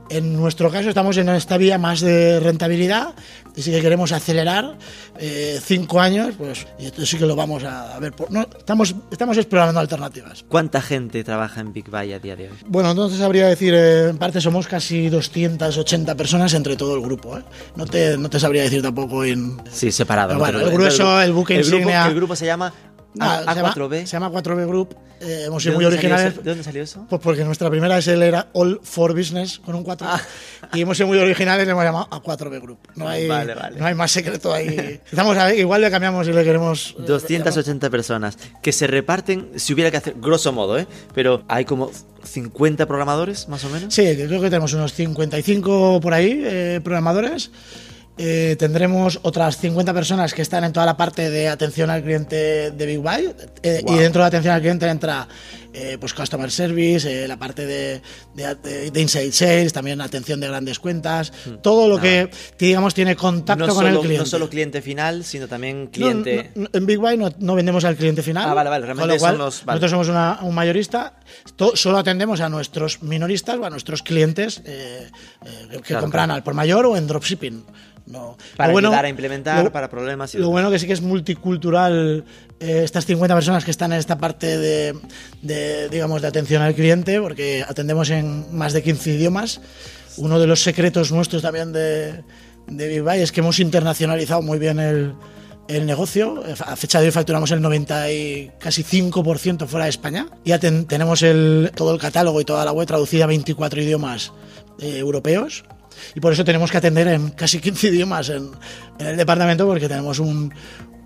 En nuestro caso estamos en esta vía más de rentabilidad y sí que queremos acelerar eh, cinco años, pues y esto sí que lo vamos a, ver. por- no, estamos, estamos explorando alternativas. ¿Cuánta gente trabaja en Big Buy a día de hoy? Bueno, entonces habría que decir, eh, en parte somos casi 280 personas entre todo el grupo. ¿eh? No, te, no te sabría decir tampoco en... Sí, separado. Pero no bueno, el grueso, el buque el grupo, el grupo se llama No, A- se, llama, A4B. se llama 4B Group. eh, hemos ¿De sido muy salió originales. ¿De dónde salió eso? Pues porque nuestra primera SL era All for Business con un 4. Y hemos sido muy originales y le hemos llamado A4B Group. No hay, Vale, vale. No hay más secreto ahí. Estamos a- igual le cambiamos y le queremos. eh, 280 personas que se reparten, si hubiera que hacer, grosso modo, ¿eh? Pero hay como 50 programadores, más o menos. Sí, yo creo que tenemos unos 55 por ahí eh, programadores. Eh, tendremos otras 50 personas que están en toda la parte de atención al cliente de Big Buy. Eh, Y dentro de atención al cliente entra eh, pues Customer Service, eh, la parte de, de, de- de Inside Sales, también atención de grandes cuentas. Todo lo que, digamos, tiene contacto no, con solo, el cliente. no solo cliente final, sino también No, cliente. no, no, en Big Buy no, no vendemos al cliente final. Ah, vale, vale, con realmente lo cual, son los- vale. Nosotros somos una- un mayorista. To- solo atendemos a nuestros minoristas o a nuestros clientes eh, eh, que Claro, compran claro. al por mayor o en dropshipping. No. Para Lo bueno- ayudar a implementar, lo- para problemas y Lo bueno que sí que es multicultural eh, estas 50 personas que están en esta parte de, de, digamos, de atención al cliente, porque atendemos en más de 15 idiomas. Uno de los secretos nuestros también de, de Buy es que hemos internacionalizado muy bien el, el negocio. A fecha de hoy facturamos el 90 y casi 5% fuera de España. Ya ten- tenemos el, todo el catálogo y toda la web traducida a 24 idiomas eh, europeos. Y por eso tenemos que atender en casi 15 idiomas en, en el departamento porque tenemos un,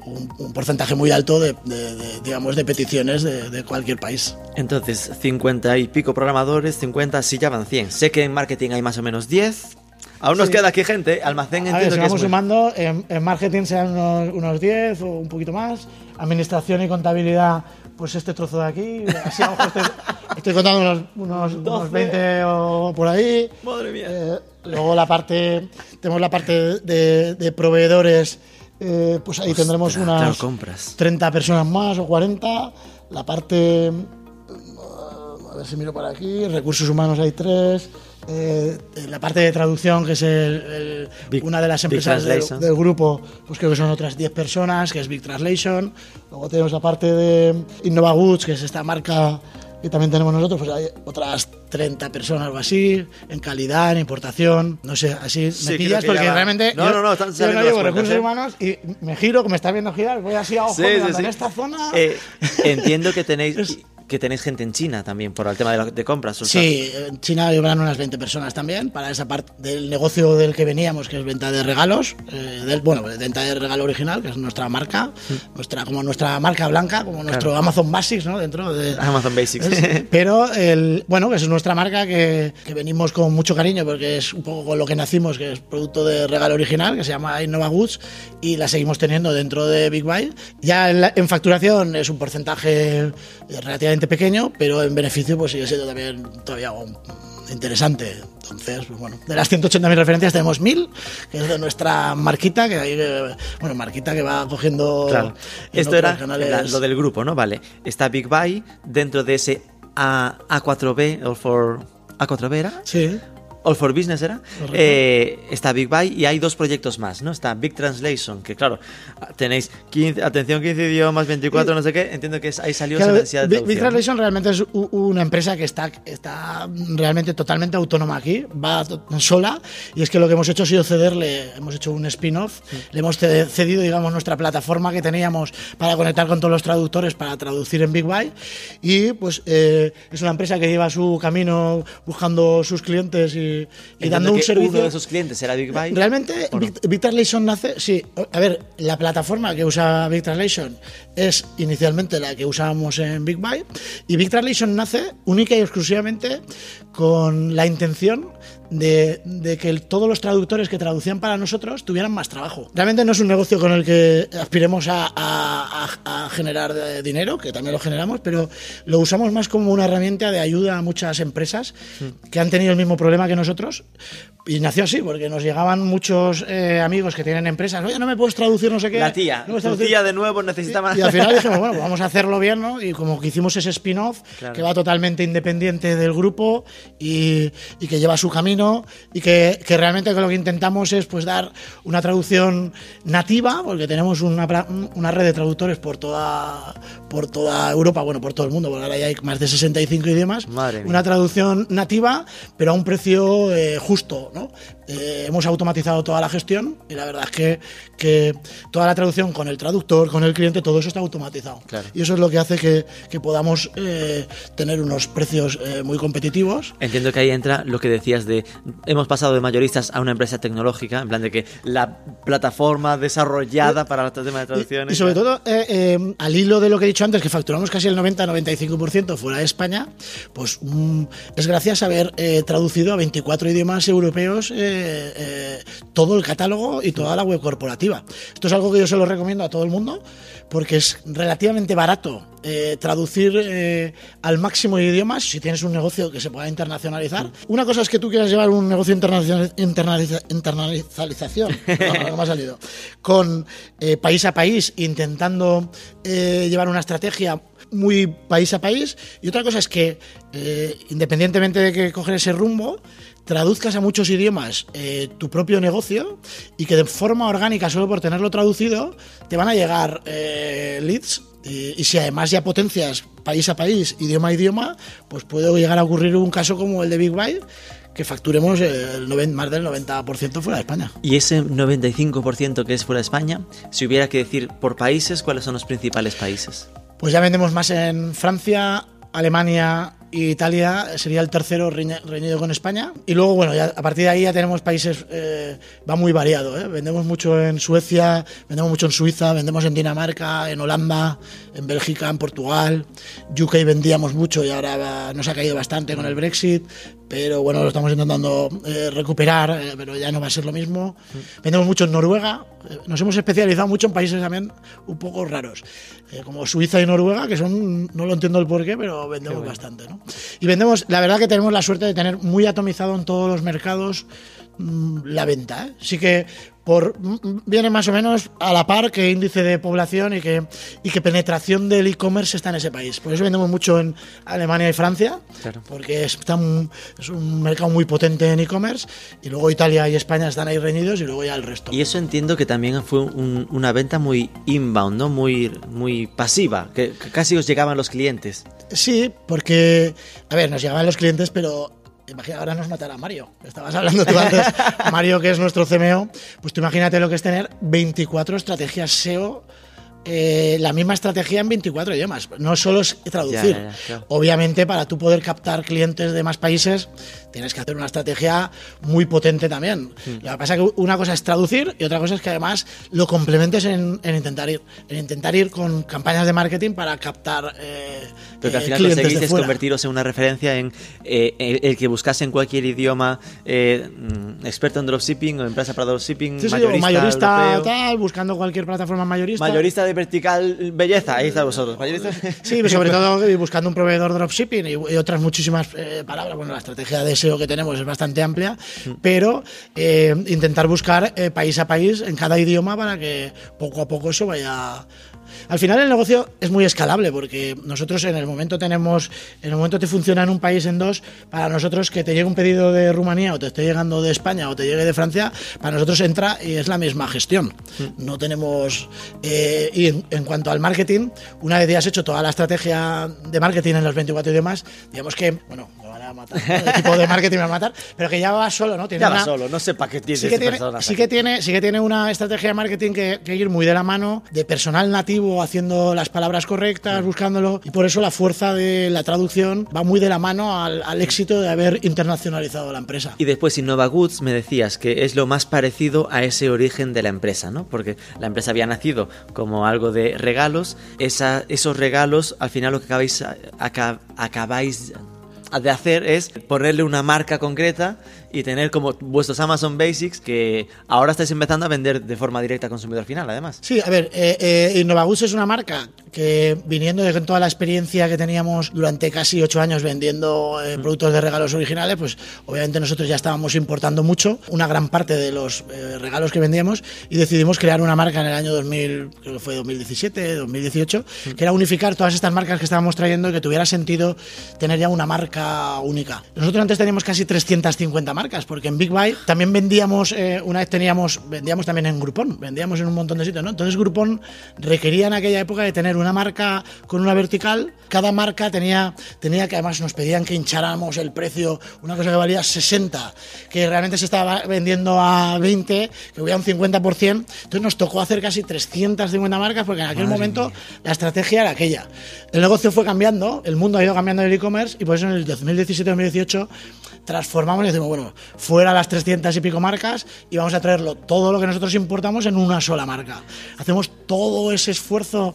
un- un porcentaje muy alto de, de- de, digamos, de peticiones de, de cualquier país. Entonces, 50 y pico programadores, 50, sí ya van 100. Sé que en marketing hay más o menos 10. Aún nos queda aquí gente. Almacén A ver, entiendo si que vamos muy- sumando, en, en marketing serán unos, unos 10 o un poquito más. Administración y contabilidad, pues este trozo de aquí. Así a lo mejor estoy, estoy contando unos, unos, unos 20 o por ahí. Madre mía. Eh, luego la parte, tenemos la parte de, de proveedores, eh, pues ahí tendremos unas compras. 30 personas más o 40. La parte, mm, a ver si miro por aquí, recursos humanos hay tres. Eh, la parte de traducción, que es el- el- Big- una de las empresas del, del grupo, pues creo que son otras 10 personas, que es Big Translation. Luego tenemos la parte de Innova Goods, que es esta marca que también tenemos nosotros, pues hay otras 30 personas o así, en calidad, en importación, no sé, así Sí, me pillas que porque realmente No, yo, no, no, están yo no llevo recursos ¿eh? humanos y me giro, como me está viendo girar, voy así a ojo sí, sí. en esta zona. Eh, entiendo que tenéis. que tenéis gente en China también por el tema de, la- de compras. Sí, en China llevarán unas 20 personas también para esa parte del negocio del que veníamos, que es venta de regalos, eh, del, bueno, venta de regalo original, que es nuestra marca, nuestra como nuestra marca blanca, como nuestro Amazon Basics, ¿no? Dentro de Amazon Basics. Es- pero el bueno, que es nuestra marca que, que venimos con mucho cariño porque es un poco con lo que nacimos, que es producto de regalo original, que se llama Innova Goods, y la seguimos teniendo dentro de Big Buy. Ya en, la- en facturación es un porcentaje eh, relativamente pequeño, pero en beneficio pues sigue siendo también todavía un- interesante. Entonces, pues bueno, de las 180.000 referencias tenemos 1.000, que es de nuestra marquita, que hay, eh, bueno, marquita que va cogiendo... Claro. Esto era la- lo del grupo, ¿no? Vale. Está Big Buy dentro de ese A, A4B, All for... ¿A4B era? Sí. All for Business era. Eh, está Big Buy y hay dos proyectos más, ¿no? Está Big Translation, que claro, tenéis 15, atención 15 idiomas, 24, no sé qué. Entiendo que es- ahí salió Claro, esa necesidad de Big, Big. Translation realmente es u- una empresa que está, está realmente totalmente autónoma aquí, va sola, y es que lo que hemos hecho ha sido cederle, hemos hecho un spin-off, le hemos ce- cedido, digamos, nuestra plataforma que teníamos para conectar con todos los traductores para traducir en Big Buy, y pues eh, es una empresa que lleva su camino buscando sus clientes y, y dando un servicio. Uno de sus clientes era Big Buy. Realmente, ¿o no? Big, Big Translation nace. Sí, a ver, la plataforma que usa Big Translation es inicialmente la que usábamos en Big Buy. Y Big Translation nace única y exclusivamente con la intención de, de que el- todos los traductores que traducían para nosotros tuvieran más trabajo. Realmente no es un negocio con el que aspiremos a, a- a- a generar eh, dinero, que también lo generamos, pero lo usamos más como una herramienta de ayuda a muchas empresas que han tenido el mismo problema que nosotros. Y nació así, porque nos llegaban muchos eh, amigos que tienen empresas, oye, no me puedes traducir no sé qué. La tía, No traducir". tía de nuevo necesita más. Y al final dijimos, bueno, pues vamos a hacerlo bien, ¿no? Y como que hicimos ese spin-off Claro. que va totalmente independiente del grupo y, y que lleva su camino y que, que realmente lo que intentamos es pues dar una traducción nativa, porque tenemos una, una red de traductores por toda, por toda Europa, bueno, por todo el mundo, porque ahora ya hay más de 65 idiomas. Madre mía. Una traducción nativa, pero a un precio eh, justo, ¿no? Eh, hemos automatizado toda la gestión y la verdad es que, que toda la traducción con el traductor, con el cliente, todo eso está automatizado. Claro. Y eso es lo que hace que, que podamos eh, tener unos precios eh, muy competitivos. Entiendo que ahí entra lo que decías de hemos pasado de mayoristas a una empresa tecnológica, en plan de que la plataforma desarrollada para el tema de Y, traducciones. y sobre todo, eh, eh, al hilo de lo que he dicho antes, que facturamos casi el 90-95% fuera de España, pues mm, es gracias a haber eh, traducido a 24 idiomas europeos eh, eh, todo el catálogo y toda la web corporativa. Esto es algo que yo se lo recomiendo a todo el mundo porque es relativamente barato eh, traducir eh, al máximo de idiomas si tienes un negocio que se pueda internacionalizar. Una cosa es que tú quieras llevar un negocio internacional, internaliza- internacionalización, no, no me ha salido, con eh, país a país, intentando eh, llevar una estrategia muy país a país. Y otra cosa es que, eh, independientemente de que coger ese rumbo, traduzcas a muchos idiomas eh, tu propio negocio y que de forma orgánica, solo por tenerlo traducido, te van a llegar eh, leads. Y, y si además ya potencias país a país, idioma a idioma, pues puede llegar a ocurrir un caso como el de Big Buy, que facturemos el noven- más del 90% fuera de España. Y ese 95% que es fuera de España, si hubiera que decir por países, ¿cuáles son los principales países? Pues ya vendemos más en Francia, Alemania e Italia, sería el tercero reñido con España. Y luego, bueno, ya a partir de ahí ya tenemos países, eh, va muy variado. ¿eh? Vendemos mucho en Suecia, vendemos mucho en Suiza, vendemos en Dinamarca, en Holanda, en Bélgica, en Portugal. UK vendíamos mucho y ahora nos ha caído bastante con el Brexit. Pero bueno, lo estamos intentando eh, recuperar, eh, pero ya no va a ser lo mismo. Vendemos mucho en Noruega. eh, nos hemos especializado mucho en países también un poco raros, como Suiza y Noruega, que son, no lo entiendo el porqué, pero vendemos bastante. ¿no? Y vendemos, la verdad que tenemos la suerte de tener muy atomizado en todos los mercados la venta. ¿eh? Sí que por mm, viene más o menos a la par que índice de población y que, y que penetración del e-commerce está en ese país. Por eso vendemos mucho en Alemania y Francia, Claro. porque es, un- es un mercado muy potente en e-commerce, y luego Italia y España están ahí reñidos y luego ya el resto. Y eso entiendo que también fue un- una venta muy inbound, ¿no? Muy, muy pasiva, que, que casi os llegaban los clientes. Sí, porque, a ver, nos llegaban los clientes, pero imagina, ahora nos matará Mario. Estabas hablando tú antes, Mario, que es nuestro CMO. Pues tú imagínate lo que es tener 24 estrategias SEO eh, la misma estrategia en 24 idiomas. No solo es traducir. Ya, ya, ya, claro. Obviamente, para tú poder captar clientes de más países, tienes que hacer una estrategia muy potente también. Hmm. Lo que pasa es que una cosa es traducir y otra cosa es que además lo complementes en, en intentar ir en intentar ir con campañas de marketing para captar eh, Pero que al eh, final fuera. convertiros en una referencia en eh, el, el que buscase en cualquier idioma mm, experto en dropshipping o empresa para dropshipping, Sí, mayorista, tal, buscando cualquier plataforma mayorista. Mayorista de vertical belleza, ahí está vosotros. Sí, pero sobre todo eh, buscando un proveedor dropshipping y, y otras muchísimas eh, palabras. Bueno, la estrategia de SEO que tenemos es bastante amplia, pero eh, intentar buscar eh, país a país en cada idioma para que poco a poco eso vaya. Al final el negocio es muy escalable porque nosotros en el momento tenemos, en el momento te funciona en un país en dos, para nosotros que te llegue un pedido de Rumanía o te esté llegando de España o te llegue de Francia, para nosotros entra y es la misma gestión. No tenemos... eh, y en, en cuanto al marketing, una vez ya has hecho toda la estrategia de marketing en los 24 idiomas, digamos que, bueno, a matar, el equipo de marketing me va a matar, pero que ya va solo, ¿no? Tiene Ya va una- solo, no sé para qué tiene sí que tiene, sí que tiene, sí que tiene una estrategia de marketing que, que ir muy de la mano, de personal nativo haciendo las palabras correctas, buscándolo, y por eso la fuerza de la traducción va muy de la mano al, al éxito de haber internacionalizado la empresa. Y después Innova Goods me decías que es lo más parecido a ese origen de la empresa, ¿no? Porque la empresa había nacido como algo de regalos. Esa- esos regalos, al final lo que acabáis, aca- acabáis de hacer es ponerle una marca concreta y tener como vuestros Amazon Basics que ahora estáis empezando a vender de forma directa al consumidor final, además. Sí, a ver, eh, eh, Innovagus es una marca que viniendo de toda la experiencia que teníamos durante casi ocho años vendiendo eh, productos de regalos originales, pues obviamente nosotros ya estábamos importando mucho, una gran parte de los eh, regalos que vendíamos y decidimos crear una marca en el año 2000, creo que fue 2017, 2018, que era unificar todas estas marcas que estábamos trayendo y que tuviera sentido tener ya una marca única. Nosotros antes teníamos casi 350 marcas, porque en Big Buy también vendíamos, eh, una vez teníamos, vendíamos también en Groupon, vendíamos en un montón de sitios, ¿no? Entonces Groupon requería en aquella época de tener una marca con una vertical, cada marca tenía, tenía que además nos pedían que hincháramos el precio, una cosa que valía 60, que realmente se estaba vendiendo a 20, que hubiera un 50%, entonces nos tocó hacer casi 350 marcas porque en aquel momento la estrategia era aquella. El negocio fue cambiando, el mundo ha ido cambiando del e-commerce y por eso en el 2017-2018 transformamos y decimos, bueno, fuera las 300 y pico marcas y vamos a traerlo todo lo que nosotros importamos en una sola marca. Hacemos todo ese esfuerzo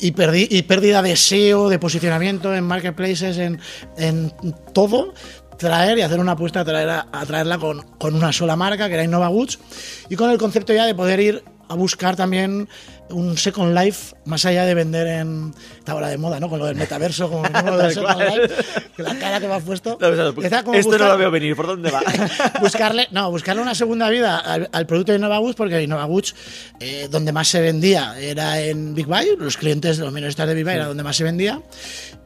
y, pérdida de SEO, de posicionamiento en marketplaces, en, en todo traer y hacer una apuesta a, traer a traerla con, con una sola marca, que era Innova Goods, y con el concepto ya de poder ir a buscar también un Second Life más allá de vender en esta hora de moda, ¿no? Con lo del metaverso, con lo del Second. Life, la cara que me has puesto. No, no, Está Esto no buscar- lo veo venir, ¿por dónde va? buscarle, no, buscarle una segunda vida al, al producto de Innovaguts, porque Innovaguts, eh, donde más se vendía era en Big Buy, los clientes, los minoristas de Big Buy era donde más se vendía,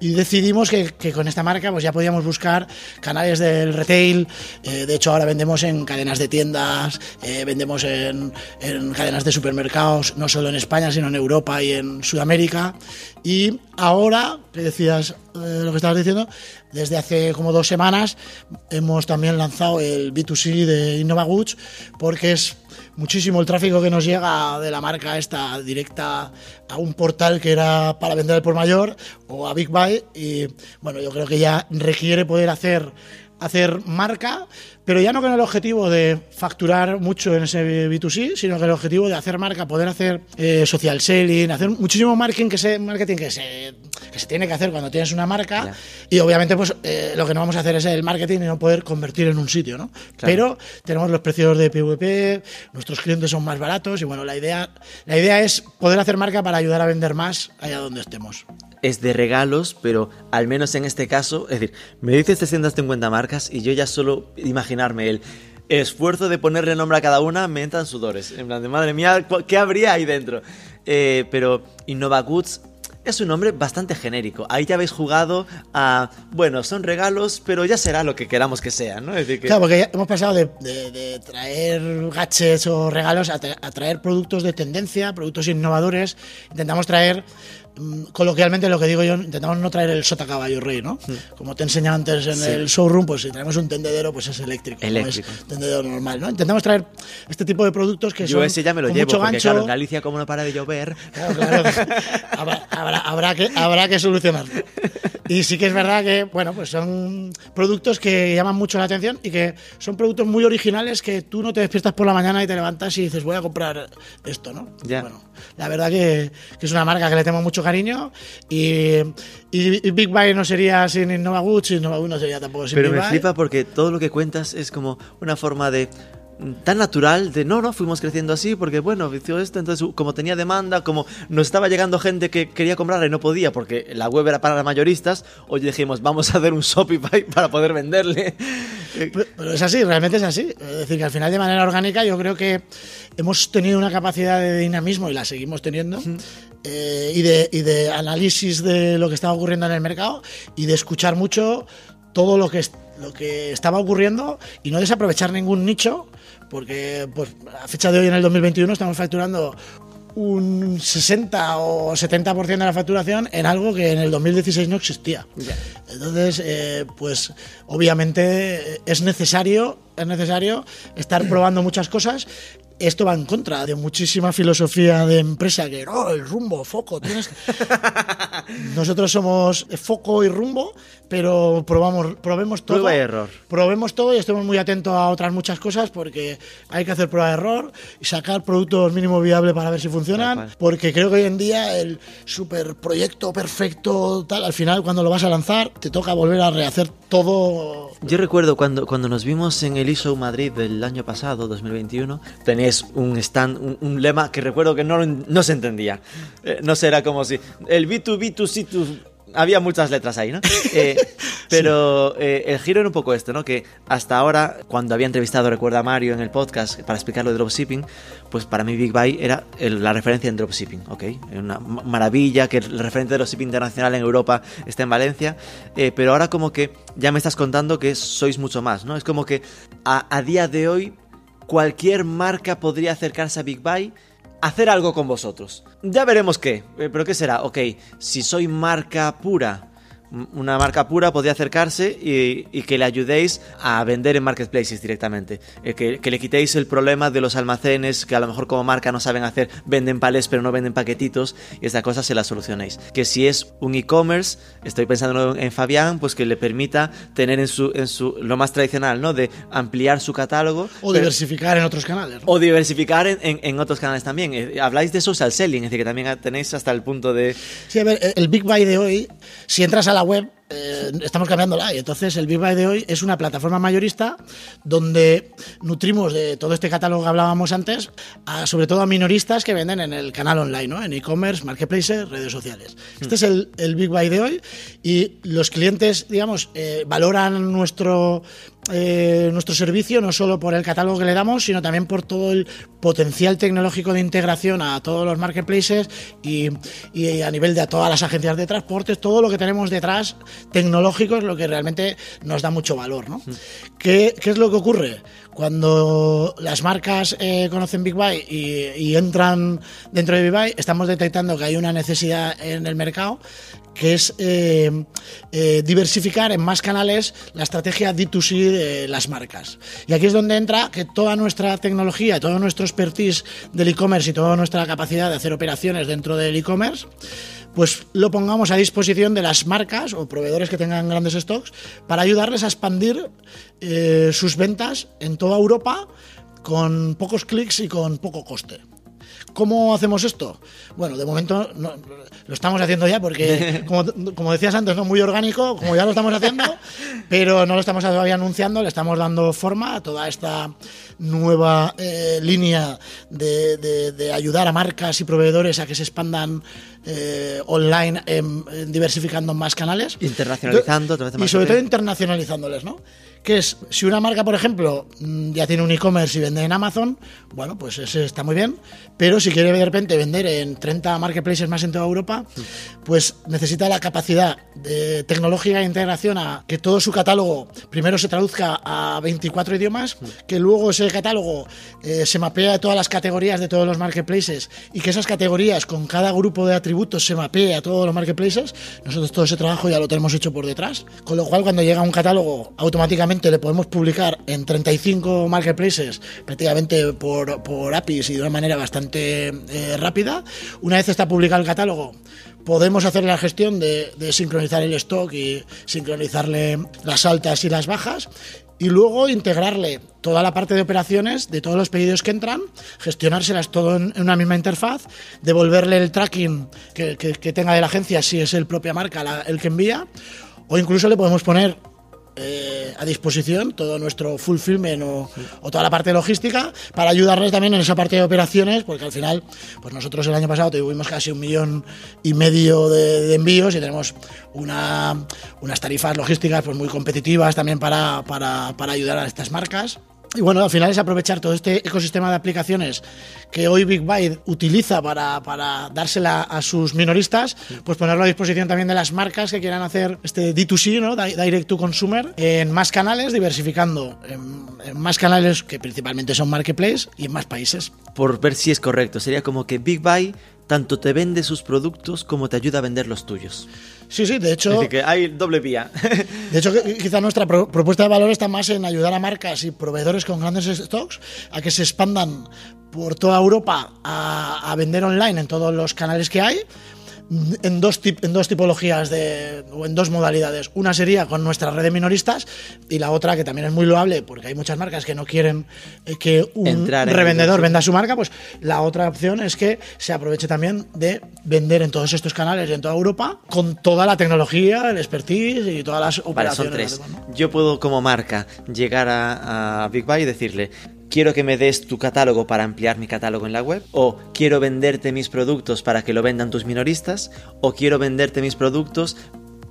y decidimos que, que con esta marca pues ya podíamos buscar canales del retail, eh, de hecho ahora vendemos en cadenas de tiendas, eh, vendemos en, en cadenas de supermercados, no solo en España, sino en Europa y en Sudamérica, y ahora, que decías eh, lo que estabas diciendo, desde hace como dos semanas hemos también lanzado el B2C de Innova Goods porque es muchísimo el tráfico que nos llega de la marca esta directa a un portal que era para vender por mayor o a Big Buy. Y bueno, yo creo que ya requiere poder hacer hacer marca, pero ya no con el objetivo de facturar mucho en ese B2C, sino con el objetivo de hacer marca, poder hacer eh, social selling, hacer muchísimo marketing que se, marketing que se, que se tiene que hacer cuando tienes una marca Ya. y obviamente pues eh, lo que no vamos a hacer es el marketing y no poder convertir en un sitio, ¿no? Pero tenemos los precios de PVP, nuestros clientes son más baratos y bueno, la idea, la idea es poder hacer marca para ayudar a vender más allá donde estemos. es de regalos, pero al menos en este caso, es decir, me dices 350 marcas y yo ya solo el esfuerzo de ponerle nombre a cada una me entran sudores. En plan de madre mía, ¿cu- ¿qué habría ahí dentro? Eh, pero Innova Goods es un nombre bastante genérico. Ahí ya habéis jugado a, bueno, son regalos, pero ya será lo que queramos que sea, ¿no? Es decir, que Claro, porque hemos pasado de, traer gadgets o regalos a, tra- a traer productos de tendencia, productos innovadores. Intentamos traer coloquialmente lo que digo yo, intentamos no traer el sota caballo rey, ¿no? Como te enseñaba antes en el showroom, pues si tenemos un tendedero, pues es eléctrico, Eléctrico. no es tendedero normal, ¿no? Intentamos traer este tipo de productos que Yo son ese ya me lo con llevo, mucho porque gancho. claro, en Galicia como no para de llover... Claro, claro. habrá, habrá- habrá que, habrá que solucionarlo. Y sí que es verdad que, bueno, pues son productos que llaman mucho la atención y que son productos muy originales que tú no te despiertas por la mañana y te levantas y dices, voy a comprar esto, ¿no? Ya. Bueno, la verdad que, que es una marca que le tengo mucho cariño. Y, y- y Big Buy no sería sin Innova Goods no sería tampoco sin Pero Big me flipa porque todo lo que cuentas es como una forma de tan natural de no, no, fuimos creciendo así porque bueno, hizo esto, entonces como tenía demanda, como nos estaba llegando gente que quería comprar y no podía porque la web era para mayoristas, hoy dijimos, vamos a hacer un Shopify para poder venderle. Pero, pero es así, realmente es así. Es decir, que al final de manera orgánica yo creo que hemos tenido una capacidad de dinamismo y la seguimos teniendo. eh, y, de, y de análisis de lo que estaba ocurriendo en el mercado y de escuchar mucho todo lo que, lo que estaba ocurriendo y no desaprovechar ningún nicho, porque pues, a fecha de hoy en el 2021 estamos facturando un 60 o 70% de la facturación en algo que en el 2016 no existía. Entonces, eh, pues obviamente eh, es necesario, es necesario estar probando muchas cosas. Esto va en contra de muchísima filosofía de empresa que no, el rumbo, foco, tienes que-". Nosotros somos foco y rumbo, pero probamos, probemos todo. Prueba y error. Probemos todo y estemos muy atentos a otras muchas cosas porque hay que hacer prueba de error y sacar productos mínimo viable para ver si funcionan. Porque creo que hoy en día el super proyecto perfecto, tal, al final cuando lo vas a lanzar, te toca volver a rehacer todo. Yo recuerdo cuando, cuando nos vimos en el ISO Madrid del año pasado, 2021, tenéis un stand, un, un lema que recuerdo que no, no se entendía. Eh, no será como si el B2B2C2... Había muchas letras ahí, ¿no? Eh, pero eh, el giro era un poco este, ¿no? Que hasta ahora, cuando había entrevistado, recuerda a Mario en el podcast para explicar lo de dropshipping, pues para mí Big Buy era el- la referencia en dropshipping, ¿ok? Una ma- maravilla que el referente de dropshipping internacional en Europa esté en Valencia, eh, pero ahora como que ya me estás contando que sois mucho más, ¿no? Es como que a, a día de hoy cualquier marca podría acercarse a Big Buy hacer algo con vosotros. Ya veremos qué, eh, pero ¿qué será? Ok, si soy marca pura, una marca pura podría acercarse y, y que le ayudéis a vender en marketplaces directamente. Eh, que, que le quitéis el problema de los almacenes que a lo mejor como marca no saben hacer, venden palés pero no venden paquetitos y esta cosa se la solucionéis. Que si es un e-commerce, estoy pensando en Fabián, pues que le permita tener en su, en su lo más tradicional, ¿no? De ampliar su catálogo. O pero- diversificar en otros canales. ¿no? o diversificar en, en- en otros canales también. Eh, Habláis de social selling, es decir, que también tenéis hasta el punto de... Sí, a ver, el Big Buy de hoy, si entras a la web, eh, estamos cambiándola y entonces el Big Buy de hoy es una plataforma mayorista donde nutrimos de todo este catálogo que hablábamos antes, a- sobre todo a minoristas que venden en el canal online, ¿no? en e-commerce, marketplaces, redes sociales. Este es el, el Big Buy de hoy y los clientes, digamos, eh, valoran nuestro, eh, nuestro servicio no solo por el catálogo que le damos, sino también por todo el potencial tecnológico de integración a todos los marketplaces y, y a nivel de a todas las agencias de transportes, todo lo que tenemos detrás tecnológico es lo que realmente nos da mucho valor. ¿no? ¿Qué, qué es lo que ocurre? Cuando las marcas eh, conocen Big Buy y, entran dentro de Big Buy, estamos detectando que hay una necesidad en el mercado que es eh, eh, diversificar en más canales la estrategia D2C de las marcas. Y aquí es donde entra que toda nuestra tecnología, todo nuestro expertise del e-commerce y toda nuestra capacidad de hacer operaciones dentro del e-commerce, pues lo pongamos a disposición de las marcas o proveedores que tengan grandes stocks para ayudarles a expandir eh, sus ventas en toda Europa con pocos clics y con poco coste. ¿Cómo hacemos esto? Bueno, de momento no- lo estamos haciendo ya porque, como, como decías antes, no muy orgánico, como ya lo estamos haciendo, pero no lo estamos todavía anunciando, le estamos dando forma a toda esta nueva eh, línea de, de- de ayudar a marcas y proveedores a que se expandan eh, online, diversificando más canales. Internacionalizando de Y sobre todo internacionalizándoles, ¿no? que es, si una marca, por ejemplo, mm, ya tiene un e-commerce y vende en Amazon, bueno, pues ese está muy bien, pero si quiere de repente vender en 30 marketplaces más en toda Europa, pues necesita la capacidad de tecnología e integración a que todo su catálogo primero se traduzca a 24 idiomas, que luego catálogo eh, se mapea todas las categorías de todos los marketplaces y que esas categorías con cada grupo de atributos se mapee a todos los marketplaces. Nosotros todo ese trabajo ya lo tenemos hecho por detrás, con lo cual cuando llega un catálogo automáticamente le podemos publicar en 35 marketplaces prácticamente por, por APIs y de una manera bastante eh, rápida. Una vez está publicado el catálogo, podemos hacer la gestión de, de sincronizar el stock y sincronizarle las altas y las bajas y luego integrarle toda la parte de operaciones de todos los pedidos que entran, gestionárselas todo en, una misma interfaz, devolverle el tracking que, que- tenga de la agencia si es el propia marca el que envía, o incluso le podemos poner eh, a disposición todo nuestro fulfillment o, o toda la parte logística para ayudarles también en esa parte de operaciones, porque al final, pues nosotros el año pasado tuvimos casi un millón y medio de, envíos y tenemos una, unas tarifas logísticas pues muy competitivas también para, para, para ayudar a estas marcas. Y bueno, al final es aprovechar todo este ecosistema de aplicaciones que hoy Big Byte utiliza para, para dársela a sus minoristas, pues ponerlo a disposición también de las marcas que quieran hacer este D2C, ¿no? Di- Direct to Consumer, en más canales, diversificando en, más canales que principalmente son marketplace y en más países. Por ver si es correcto, sería como que Big Buy tanto te vende sus productos como te ayuda a vender los tuyos. Sí, sí, de Es hecho, decir, que hay doble vía. De hecho, quizá nuestra pro- propuesta de valor está más en ayudar a marcas y proveedores con grandes stocks a que se expandan por toda Europa a, a vender online en todos los canales que hay. En dos, en dos tipologías de, o en dos modalidades. Una sería con nuestra red de minoristas y la otra, que también es muy loable, porque hay muchas marcas que no quieren eh, que un Entrar revendedor venda su marca, pues la otra opción es que se aproveche también de vender en todos estos canales y en toda Europa con toda la tecnología, el expertise y todas las Vale, son operaciones. tres. Yo puedo como marca llegar a, a Big Buy y decirle, quiero que me des tu catálogo para ampliar mi catálogo en la web, o quiero venderte mis productos para que lo vendan tus minoristas, o quiero venderte mis productos,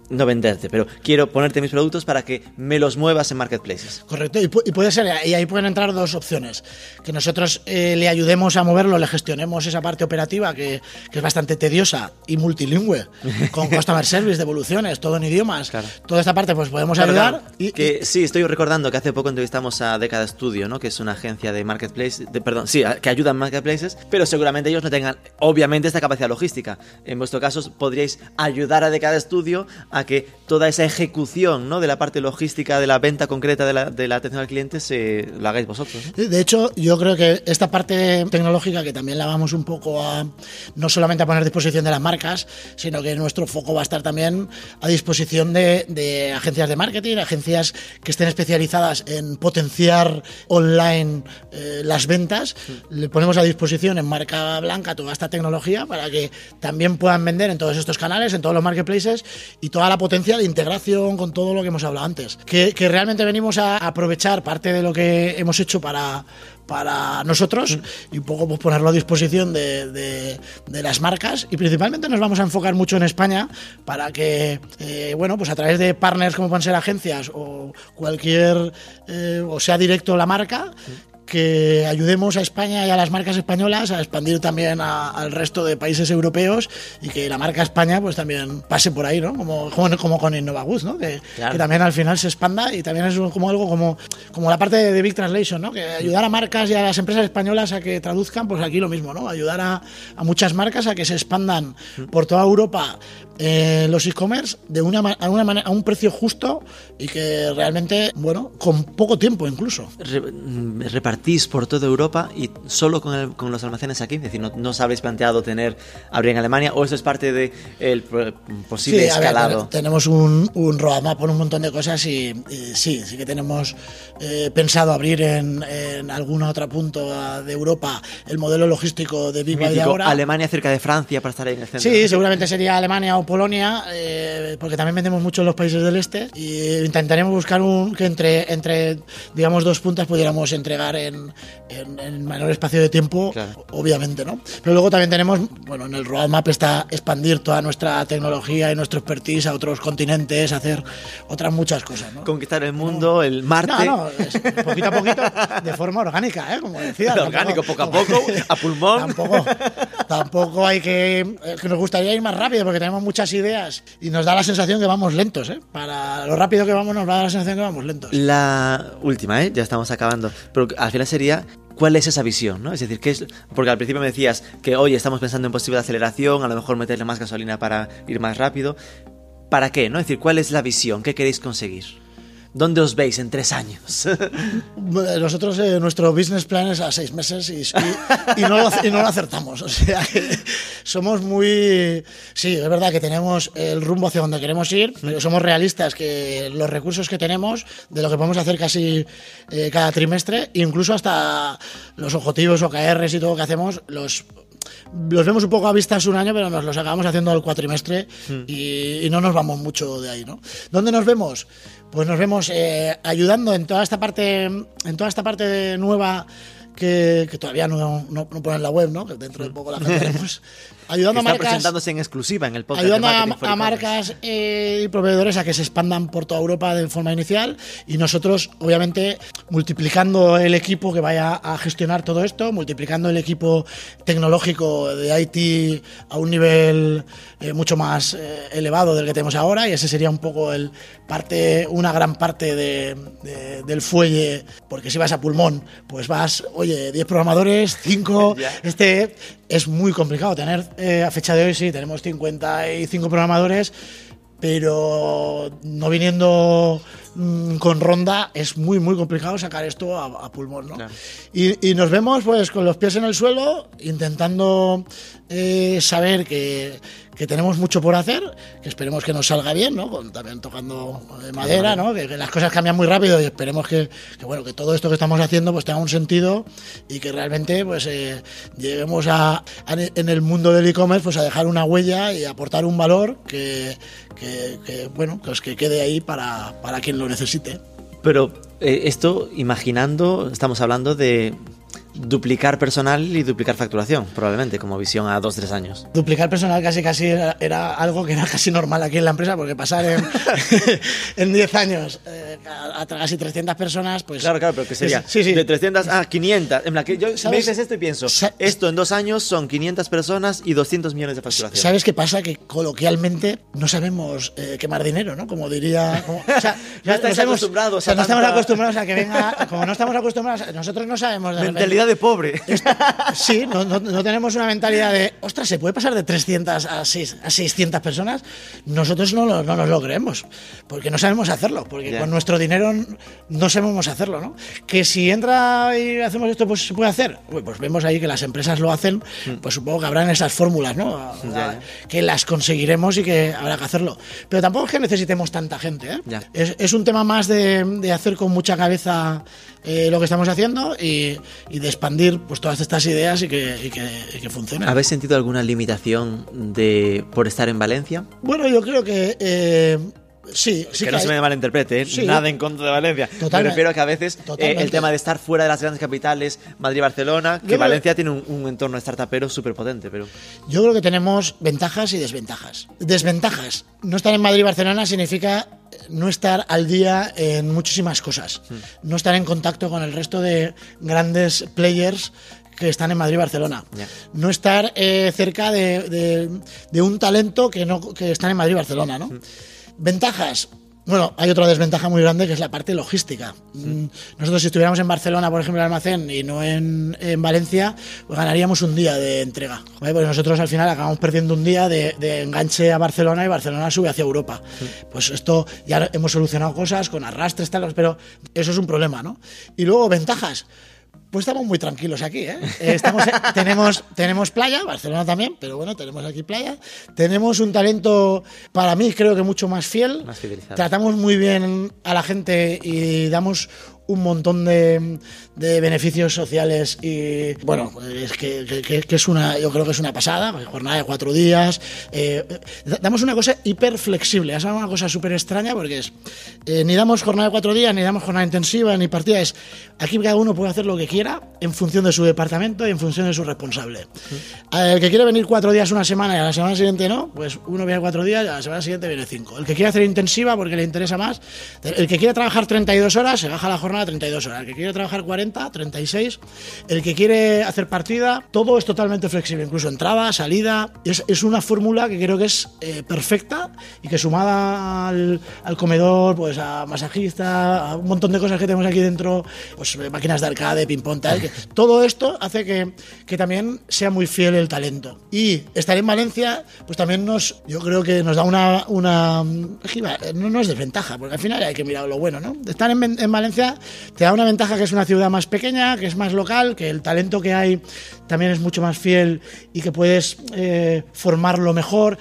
no venderte, pero quiero ponerte mis productos para que me los muevas en marketplaces. Correcto, y, pu- y puede ser, y ahí pueden entrar dos opciones. Que nosotros eh, le ayudemos a moverlo, le gestionemos esa parte operativa que, que es bastante tediosa y multilingüe, con customer service, devoluciones, todo en idiomas. Claro. Toda esta parte pues podemos Claro, ayudar. claro. y- que sí, estoy recordando que hace poco entrevistamos a Decada Studio, ¿no? Que es una agencia de marketplace, de, perdón, sí, que ayuda en marketplaces, pero seguramente ellos no tengan, obviamente, esta capacidad logística. En vuestro caso, podríais ayudar a Decada Studio a que toda esa ejecución, ¿no? De la parte logística, de la venta concreta de la, de la atención al cliente, se lo hagáis vosotros. ¿no? De hecho, yo creo que esta parte tecnológica que también la vamos un poco a no solamente a poner a disposición de las marcas, sino que nuestro foco va a estar también a disposición de, de agencias de marketing, agencias que estén especializadas en potenciar online eh, las ventas. Le ponemos a disposición en marca blanca toda esta tecnología para que también puedan vender en todos estos canales, en todos los marketplaces y la potencia de integración con todo lo que hemos hablado antes. Que, realmente venimos a aprovechar parte de lo que hemos hecho para, para nosotros y un poco pues, ponerlo a disposición de, de- de las marcas y principalmente nos vamos a enfocar mucho en España para que, eh, bueno, pues a través de partners como pueden ser agencias o cualquier, eh, o sea directo la marca, que ayudemos a España y a las marcas españolas a expandir también a- al resto de países europeos y que la marca España pues también pase por ahí, ¿no? Como, como, como con Innovaguz, ¿no? Que, Claro. que también al final se expanda y también es como algo como, como la parte de, de Big Translation, ¿no? Que ayudar a marcas y a las empresas españolas a que traduzcan, pues aquí lo mismo, ¿no? Ayudar a, a muchas marcas a que se expandan por toda Europa eh, los e-commerce de una, a, una manera, a un precio justo y que realmente, bueno, con poco tiempo incluso. Re- mm, repartís por toda Europa y solo con, el- con los almacenes aquí, es decir, no, no os habréis planteado tener abrir en Alemania o eso es parte del el pro- posible ver, escalado. ten- tenemos un, un roadmap con un montón de cosas y, y sí, sí que tenemos eh, pensado abrir en, en alguna otra punto de Europa el modelo logístico de Big de ahora. Alemania cerca de Francia para estar ahí en el centro. Sí, seguramente sería Alemania o Polonia, eh, porque también vendemos mucho en los países del este. Y intentaremos buscar un que entre, entre digamos, dos puntas pudiéramos entregar en, en, en menor espacio de tiempo, Claro. obviamente, ¿no? Pero luego también tenemos, bueno, en el roadmap está expandir toda nuestra tecnología y nuestro expertise a otros continentes, hacer otras muchas cosas, ¿no? Conquistar el mundo, el Marte. No, no, es poquito a poquito, de forma orgánica, ¿eh? Como decía. Orgánico, poco a poco, a pulmón. Tampoco, tampoco hay que, eh, que nos gustaría ir más rápido porque tenemos muchas ideas y nos da la sensación que vamos lentos, ¿eh? Para lo rápido que vamos nos da la sensación que vamos lentos. La última, ¿eh? Ya estamos acabando. Pero al sería. ¿Cuál es esa visión? ¿no? Es decir, ¿qué es? porque al principio me decías que hoy estamos pensando en posible aceleración, a lo mejor meterle más gasolina para ir más rápido. ¿Para qué? ¿no? Es decir, ¿cuál es la visión? ¿Qué queréis conseguir? ¿Dónde os veis en tres años? Nosotros, eh, nuestro business plan es a seis meses y, y- y no, lo, y no lo acertamos. O sea, que somos muy. Sí, es verdad que tenemos el rumbo hacia donde queremos ir, pero somos realistas que los recursos que tenemos, de lo que podemos hacer casi eh, cada trimestre, incluso hasta los objetivos OKRs y todo lo que hacemos, los los vemos un poco a vistas un año, pero nos los acabamos haciendo al cuatrimestre y, y no nos vamos mucho de ahí, ¿no? ¿Dónde nos vemos? Pues nos vemos eh, ayudando en toda esta parte, en toda esta parte nueva que, que todavía no, no, no pone en la web, ¿no? Que dentro de poco la cambiaremos. Ayudando a Está marcas, presentándose en exclusiva en el podcast. ayudando de a, a marcas eh, y proveedores a que se expandan por toda Europa de forma inicial y nosotros, obviamente, multiplicando el equipo que vaya a gestionar todo esto, multiplicando el equipo tecnológico de IT a un nivel eh, mucho más eh, elevado del que tenemos ahora y ese sería un poco el parte, una gran parte de- de- del fuelle, porque si vas a pulmón, pues vas, oye, 10 programadores, 5, Ya. este es muy complicado tener eh, a fecha de hoy sí tenemos 55 programadores pero no viniendo mm, con ronda es muy muy complicado sacar esto a, a pulmón ¿no? Y nos vemos pues con los pies en el suelo intentando eh, saber que, que tenemos mucho por hacer que esperemos que nos salga bien ¿no? Con- también tocando eh, madera ¿no? que, que las cosas cambian muy rápido y esperemos que, que, bueno que todo esto que estamos haciendo pues tenga un sentido y que realmente pues eh, lleguemos a, a- en el mundo del e-commerce pues a dejar una huella y aportar un valor que, que, que, bueno pues que quede ahí para, para quien lo necesite Pero eh, esto, imaginando, estamos hablando de duplicar personal y duplicar facturación, probablemente, como visión a dos, tres años. duplicar personal casi casi era, era algo que era casi normal aquí en la empresa porque pasar en, en 10 años eh, a, a casi 300 personas pues Claro, claro, pero que sería es- sí, sí. de 300 a 500. En plan, que yo me ¿Sabes? dices esto y pienso, esto en dos años son 500 personas y 200 millones de facturación. ¿Sabes qué pasa? Que coloquialmente no sabemos eh, quemar dinero, ¿no? Como diría. como- o sea, No estáis sabemos- acostumbrados o sea, no estamos acostumbrados a que venga. Como no estamos acostumbrados, nosotros no sabemos de repente- Mentalidad de pobre. Sí, no, no- no tenemos una mentalidad de, ostras, ¿se puede pasar de 300 a, seis- a 600 personas? Nosotros no, lo- no nos lo creemos, porque no sabemos hacerlo, porque con nuestro dinero no sabemos hacerlo, ¿no? Que si entra y hacemos esto, pues se puede hacer. Pues vemos ahí que las empresas lo hacen, pues supongo que habrán esas fórmulas, ¿no? Que las conseguiremos y que habrá que hacerlo. Pero tampoco es que necesitemos tanta gente, ¿eh? Es, es un tema más de, de hacer con mucha cabeza eh, lo que estamos haciendo y, y de expandir pues todas estas ideas y que, y que, y que funcionen. ¿Habéis sentido alguna limitación de por estar en Valencia? Bueno, yo creo que eh, sí, sí que no hay- se me malinterprete, ¿eh? Sí. nada en contra de Valencia. Totalmente. Me refiero a que a veces eh, el tema de estar fuera de las grandes capitales, Madrid, Barcelona, que Valencia tiene un, un entorno startupero súper potente, pero Yo creo que tenemos ventajas y desventajas. Desventajas. No estar en Madrid Barcelona significa no estar al día en muchísimas cosas. Hmm. No estar en contacto con el resto de grandes players que están en Madrid Barcelona. No estar eh, cerca de, de- de un talento que, no, que están en Madrid Barcelona. Hmm. ¿no? Ventajas. Bueno, hay otra desventaja muy grande que es la parte logística. Mm, Nosotros si estuviéramos en Barcelona, por ejemplo, el almacén y no en, en Valencia, pues ganaríamos un día de entrega. ¿vale? Pues nosotros al final acabamos perdiendo un día de, de enganche a Barcelona y Barcelona sube hacia Europa. Pues esto ya hemos solucionado cosas con arrastres, tal, pero eso es un problema, ¿no? Y luego ventajas. Pues estamos muy tranquilos aquí, ¿eh? Eh, Estamos, tenemos, tenemos playa, Barcelona también, pero bueno, tenemos aquí playa. Tenemos un talento, para mí, creo que mucho más fiel. Más. Tratamos muy bien a la gente y damos un montón de, de beneficios sociales y bueno, es que, que- que es una, yo creo que es una pasada, jornada de cuatro días. eh, damos una cosa hiper flexible, es una cosa súper extraña porque es, eh, ni damos jornada de cuatro días, ni damos jornada intensiva, ni partida, es aquí cada uno puede hacer lo que quiera en función de su departamento y en función de su responsable. El que quiere venir cuatro días una semana y a la semana siguiente no, pues uno viene cuatro días y a la semana siguiente viene cinco. El que quiere hacer intensiva porque le interesa más, el que quiere trabajar 32 horas, se baja la jornada a 32 horas. El que quiere trabajar 40, 36. El que quiere hacer partida, todo es totalmente flexible, incluso entrada, salida. Es, es una fórmula que creo que es eh, perfecta y que sumada al, al comedor, pues a masajista, a un montón de cosas que tenemos aquí dentro, pues eh, máquinas de arcade, ping-pong, tal. que todo esto hace que, que también sea muy fiel el talento. Y estar en Valencia, pues también nos, yo creo que nos da una, una iba- no, no es desventaja, porque al final hay que mirar lo bueno, ¿no? Estar en, en Valencia te da una ventaja que es una ciudad más pequeña, que es más local, que el talento que hay también es mucho más fiel y que puedes eh, formarlo mejor.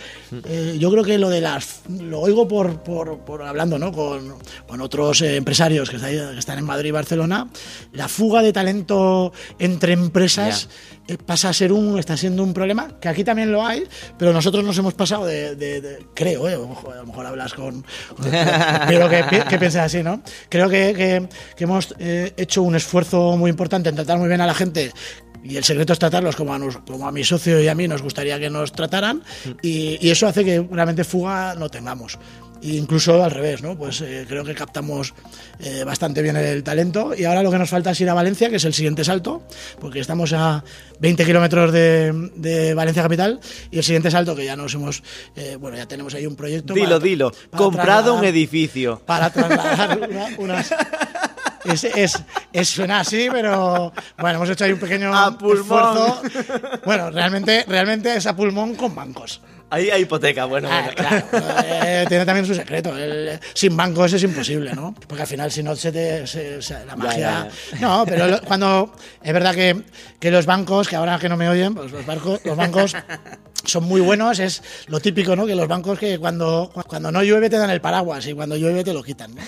Eh, yo creo que lo de las, lo oigo por, por, por hablando, ¿no? Con, con otros eh, empresarios que, está ahí- que están en Madrid y Barcelona, la fuga de talento entre empresas eh, pasa a ser un, está siendo un problema, que aquí también lo hay, pero nosotros nos hemos pasado de, de- de- creo, eh, a lo mejor hablas con, con- pero que, que pienses así, ¿no? Creo que, que- hemos hecho un esfuerzo muy importante en tratar muy bien a la gente y el secreto es tratarlos como a, nos- como a mi socio y a mí nos gustaría que nos trataran y, y eso hace que realmente fuga no tengamos. E incluso al revés, ¿no? Pues eh, creo que captamos eh, bastante bien el talento y ahora lo que nos falta es ir a Valencia, que es el siguiente salto, porque estamos a 20 kilómetros de, de Valencia capital y el siguiente salto que ya nos hemos, eh, bueno, ya tenemos ahí un proyecto. Dilo, para- dilo. para Comprado un edificio. para trasladar una- unas... Es, es, es- suena así, pero bueno, hemos hecho ahí un pequeño A esfuerzo. Bueno, realmente, realmente es a pulmón con bancos. Ahí hay hipoteca, bueno. Ah, bueno. claro, eh, tiene también su secreto. El- sin bancos es imposible, ¿no? Porque al final, si no se te. se- se- la magia. ya, No, pero lo- cuando. Es verdad que, que los bancos, que ahora que no me oyen, pues los, barcos, los bancos son muy buenos. Es lo típico, ¿no? Que los bancos que cuando, cuando no llueve te dan el paraguas y cuando llueve te lo quitan, ¿no?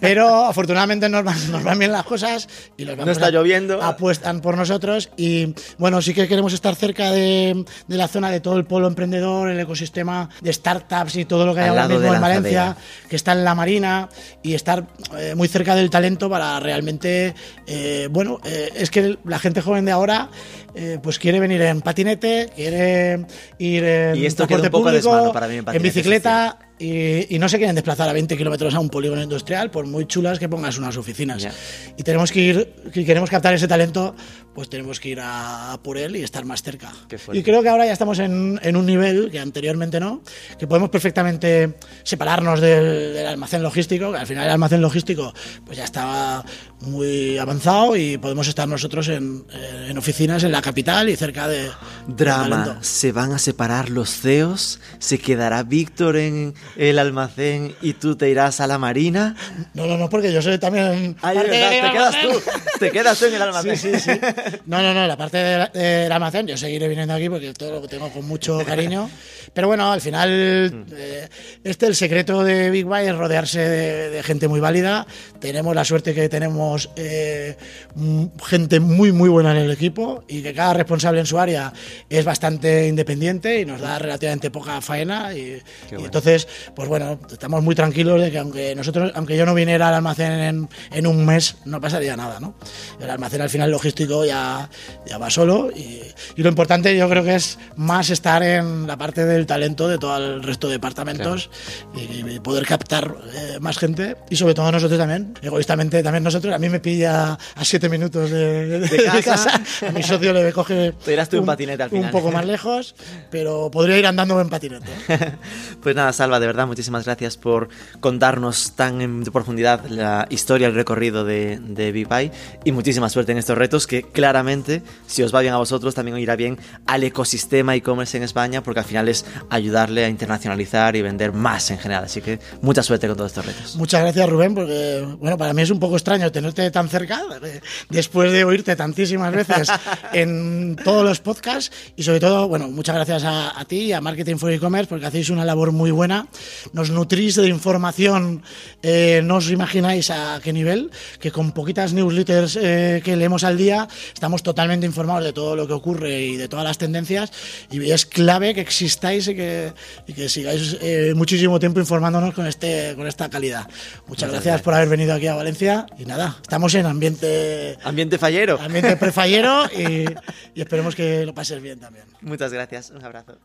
Pero afortunadamente nos van, nos van bien las cosas y los bancos está lloviendo. apuestan por nosotros y bueno, sí que queremos estar cerca de, de la zona de todo el polo emprendedor, el ecosistema de startups y todo lo que hay Al ahora mismo en Valencia, que está en la Marina y estar eh, muy cerca del talento para realmente, eh, bueno, eh, es que la gente joven de ahora eh, pues quiere venir en patinete, quiere ir en Y esto queda un poco público, desmano para mí en en bicicleta y, y no se quieren desplazar a 20 kilómetros a un polígono industrial, por muy chulas que pongas unas oficinas. Ya. Y tenemos que ir, si queremos captar ese talento, pues tenemos que ir a, a por él y estar más cerca. Y creo que ahora ya estamos en, en un nivel que anteriormente no, que podemos perfectamente separarnos del, del almacén logístico, que al final el almacén logístico pues ya estaba muy avanzado y podemos estar nosotros en, eh, en oficinas en la capital y cerca de Drama, talento. se van a separar los CEOs, se quedará Víctor en el almacén y tú te irás a la marina. No, no, no, porque yo soy también Ay, parte verdad, te quedas tú, te quedas tú en el almacén. Sí, sí, sí. No, no, no, la parte del, del almacén, yo seguiré viniendo aquí porque todo lo que tengo con mucho cariño. Pero bueno, al final, eh, este el secreto de Big Buy es rodearse de, de gente muy válida. Tenemos la suerte que tenemos eh, mm, gente muy, muy buena en el equipo y que cada responsable en su área es bastante independiente y nos da relativamente poca faena. Y, y entonces, pues bueno, estamos muy tranquilos de que aunque nosotros, aunque yo no viniera al almacén en, en un mes, no pasaría nada, ¿no? El almacén al final logístico ya, ya va solo y, y lo importante yo creo que es más estar en la parte del talento de todo el resto de departamentos y, y poder captar eh, más gente y sobre todo nosotros también, egoístamente también nosotros, a mí me pilla a siete minutos de, de- de casa. casa. a mi socio le coge Te irás tú en patinete al final. un poco más lejos, pero podría ir andando en patinete. Pues nada, Salva, de verdad, muchísimas gracias por contarnos tan en profundidad la historia, el recorrido de, de Big Pie y muchísima suerte en estos retos que claramente, si os va bien a vosotros, también irá bien al ecosistema e-commerce en España porque al final es ayudarle a internacionalizar y vender más en general. Así que mucha suerte con todos estos retos. Muchas gracias, Rubén, porque bueno, para mí es un poco extraño tenerte tan cerca eh, después de oírte tantísimas veces en todos los podcasts y sobre todo, bueno, muchas gracias a, a ti y a Marketing for E-Commerce porque hacéis una labor muy buena nos nutrís de información, eh, no os imagináis a qué nivel, que con poquitas newsletters eh, que leemos al día estamos totalmente informados de todo lo que ocurre y de todas las tendencias y es clave que existáis y que, y que sigáis eh, muchísimo tiempo informándonos con, este, con esta calidad. Muchas gracias por haber venido aquí a Valencia y nada, estamos en ambiente... Ambiente fallero. Ambiente prefallero y, y esperemos que lo pases bien también. Muchas gracias, un abrazo.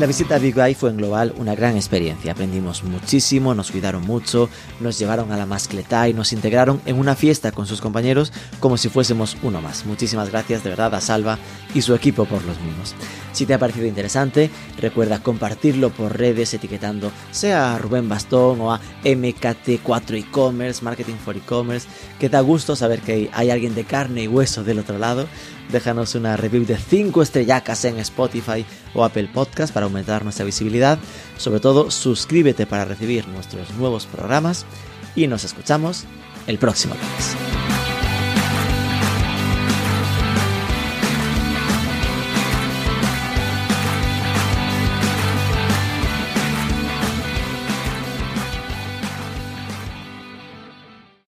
La visita a Big Eye fue en global una gran experiencia. Aprendimos muchísimo, nos cuidaron mucho, nos llevaron a la mascleta y nos integraron en una fiesta con sus compañeros como si fuésemos uno más. Muchísimas gracias de verdad a Salva y su equipo por los mismos. Si te ha parecido interesante, recuerda compartirlo por redes etiquetando sea a Rubén Bastón o a MKT4 e-commerce, Marketing for e-commerce, que da gusto saber que hay alguien de carne y hueso del otro lado. Déjanos una review de 5 estrellacas en Spotify o Apple Podcast para aumentar nuestra visibilidad. Sobre todo, suscríbete para recibir nuestros nuevos programas y nos escuchamos el próximo lunes.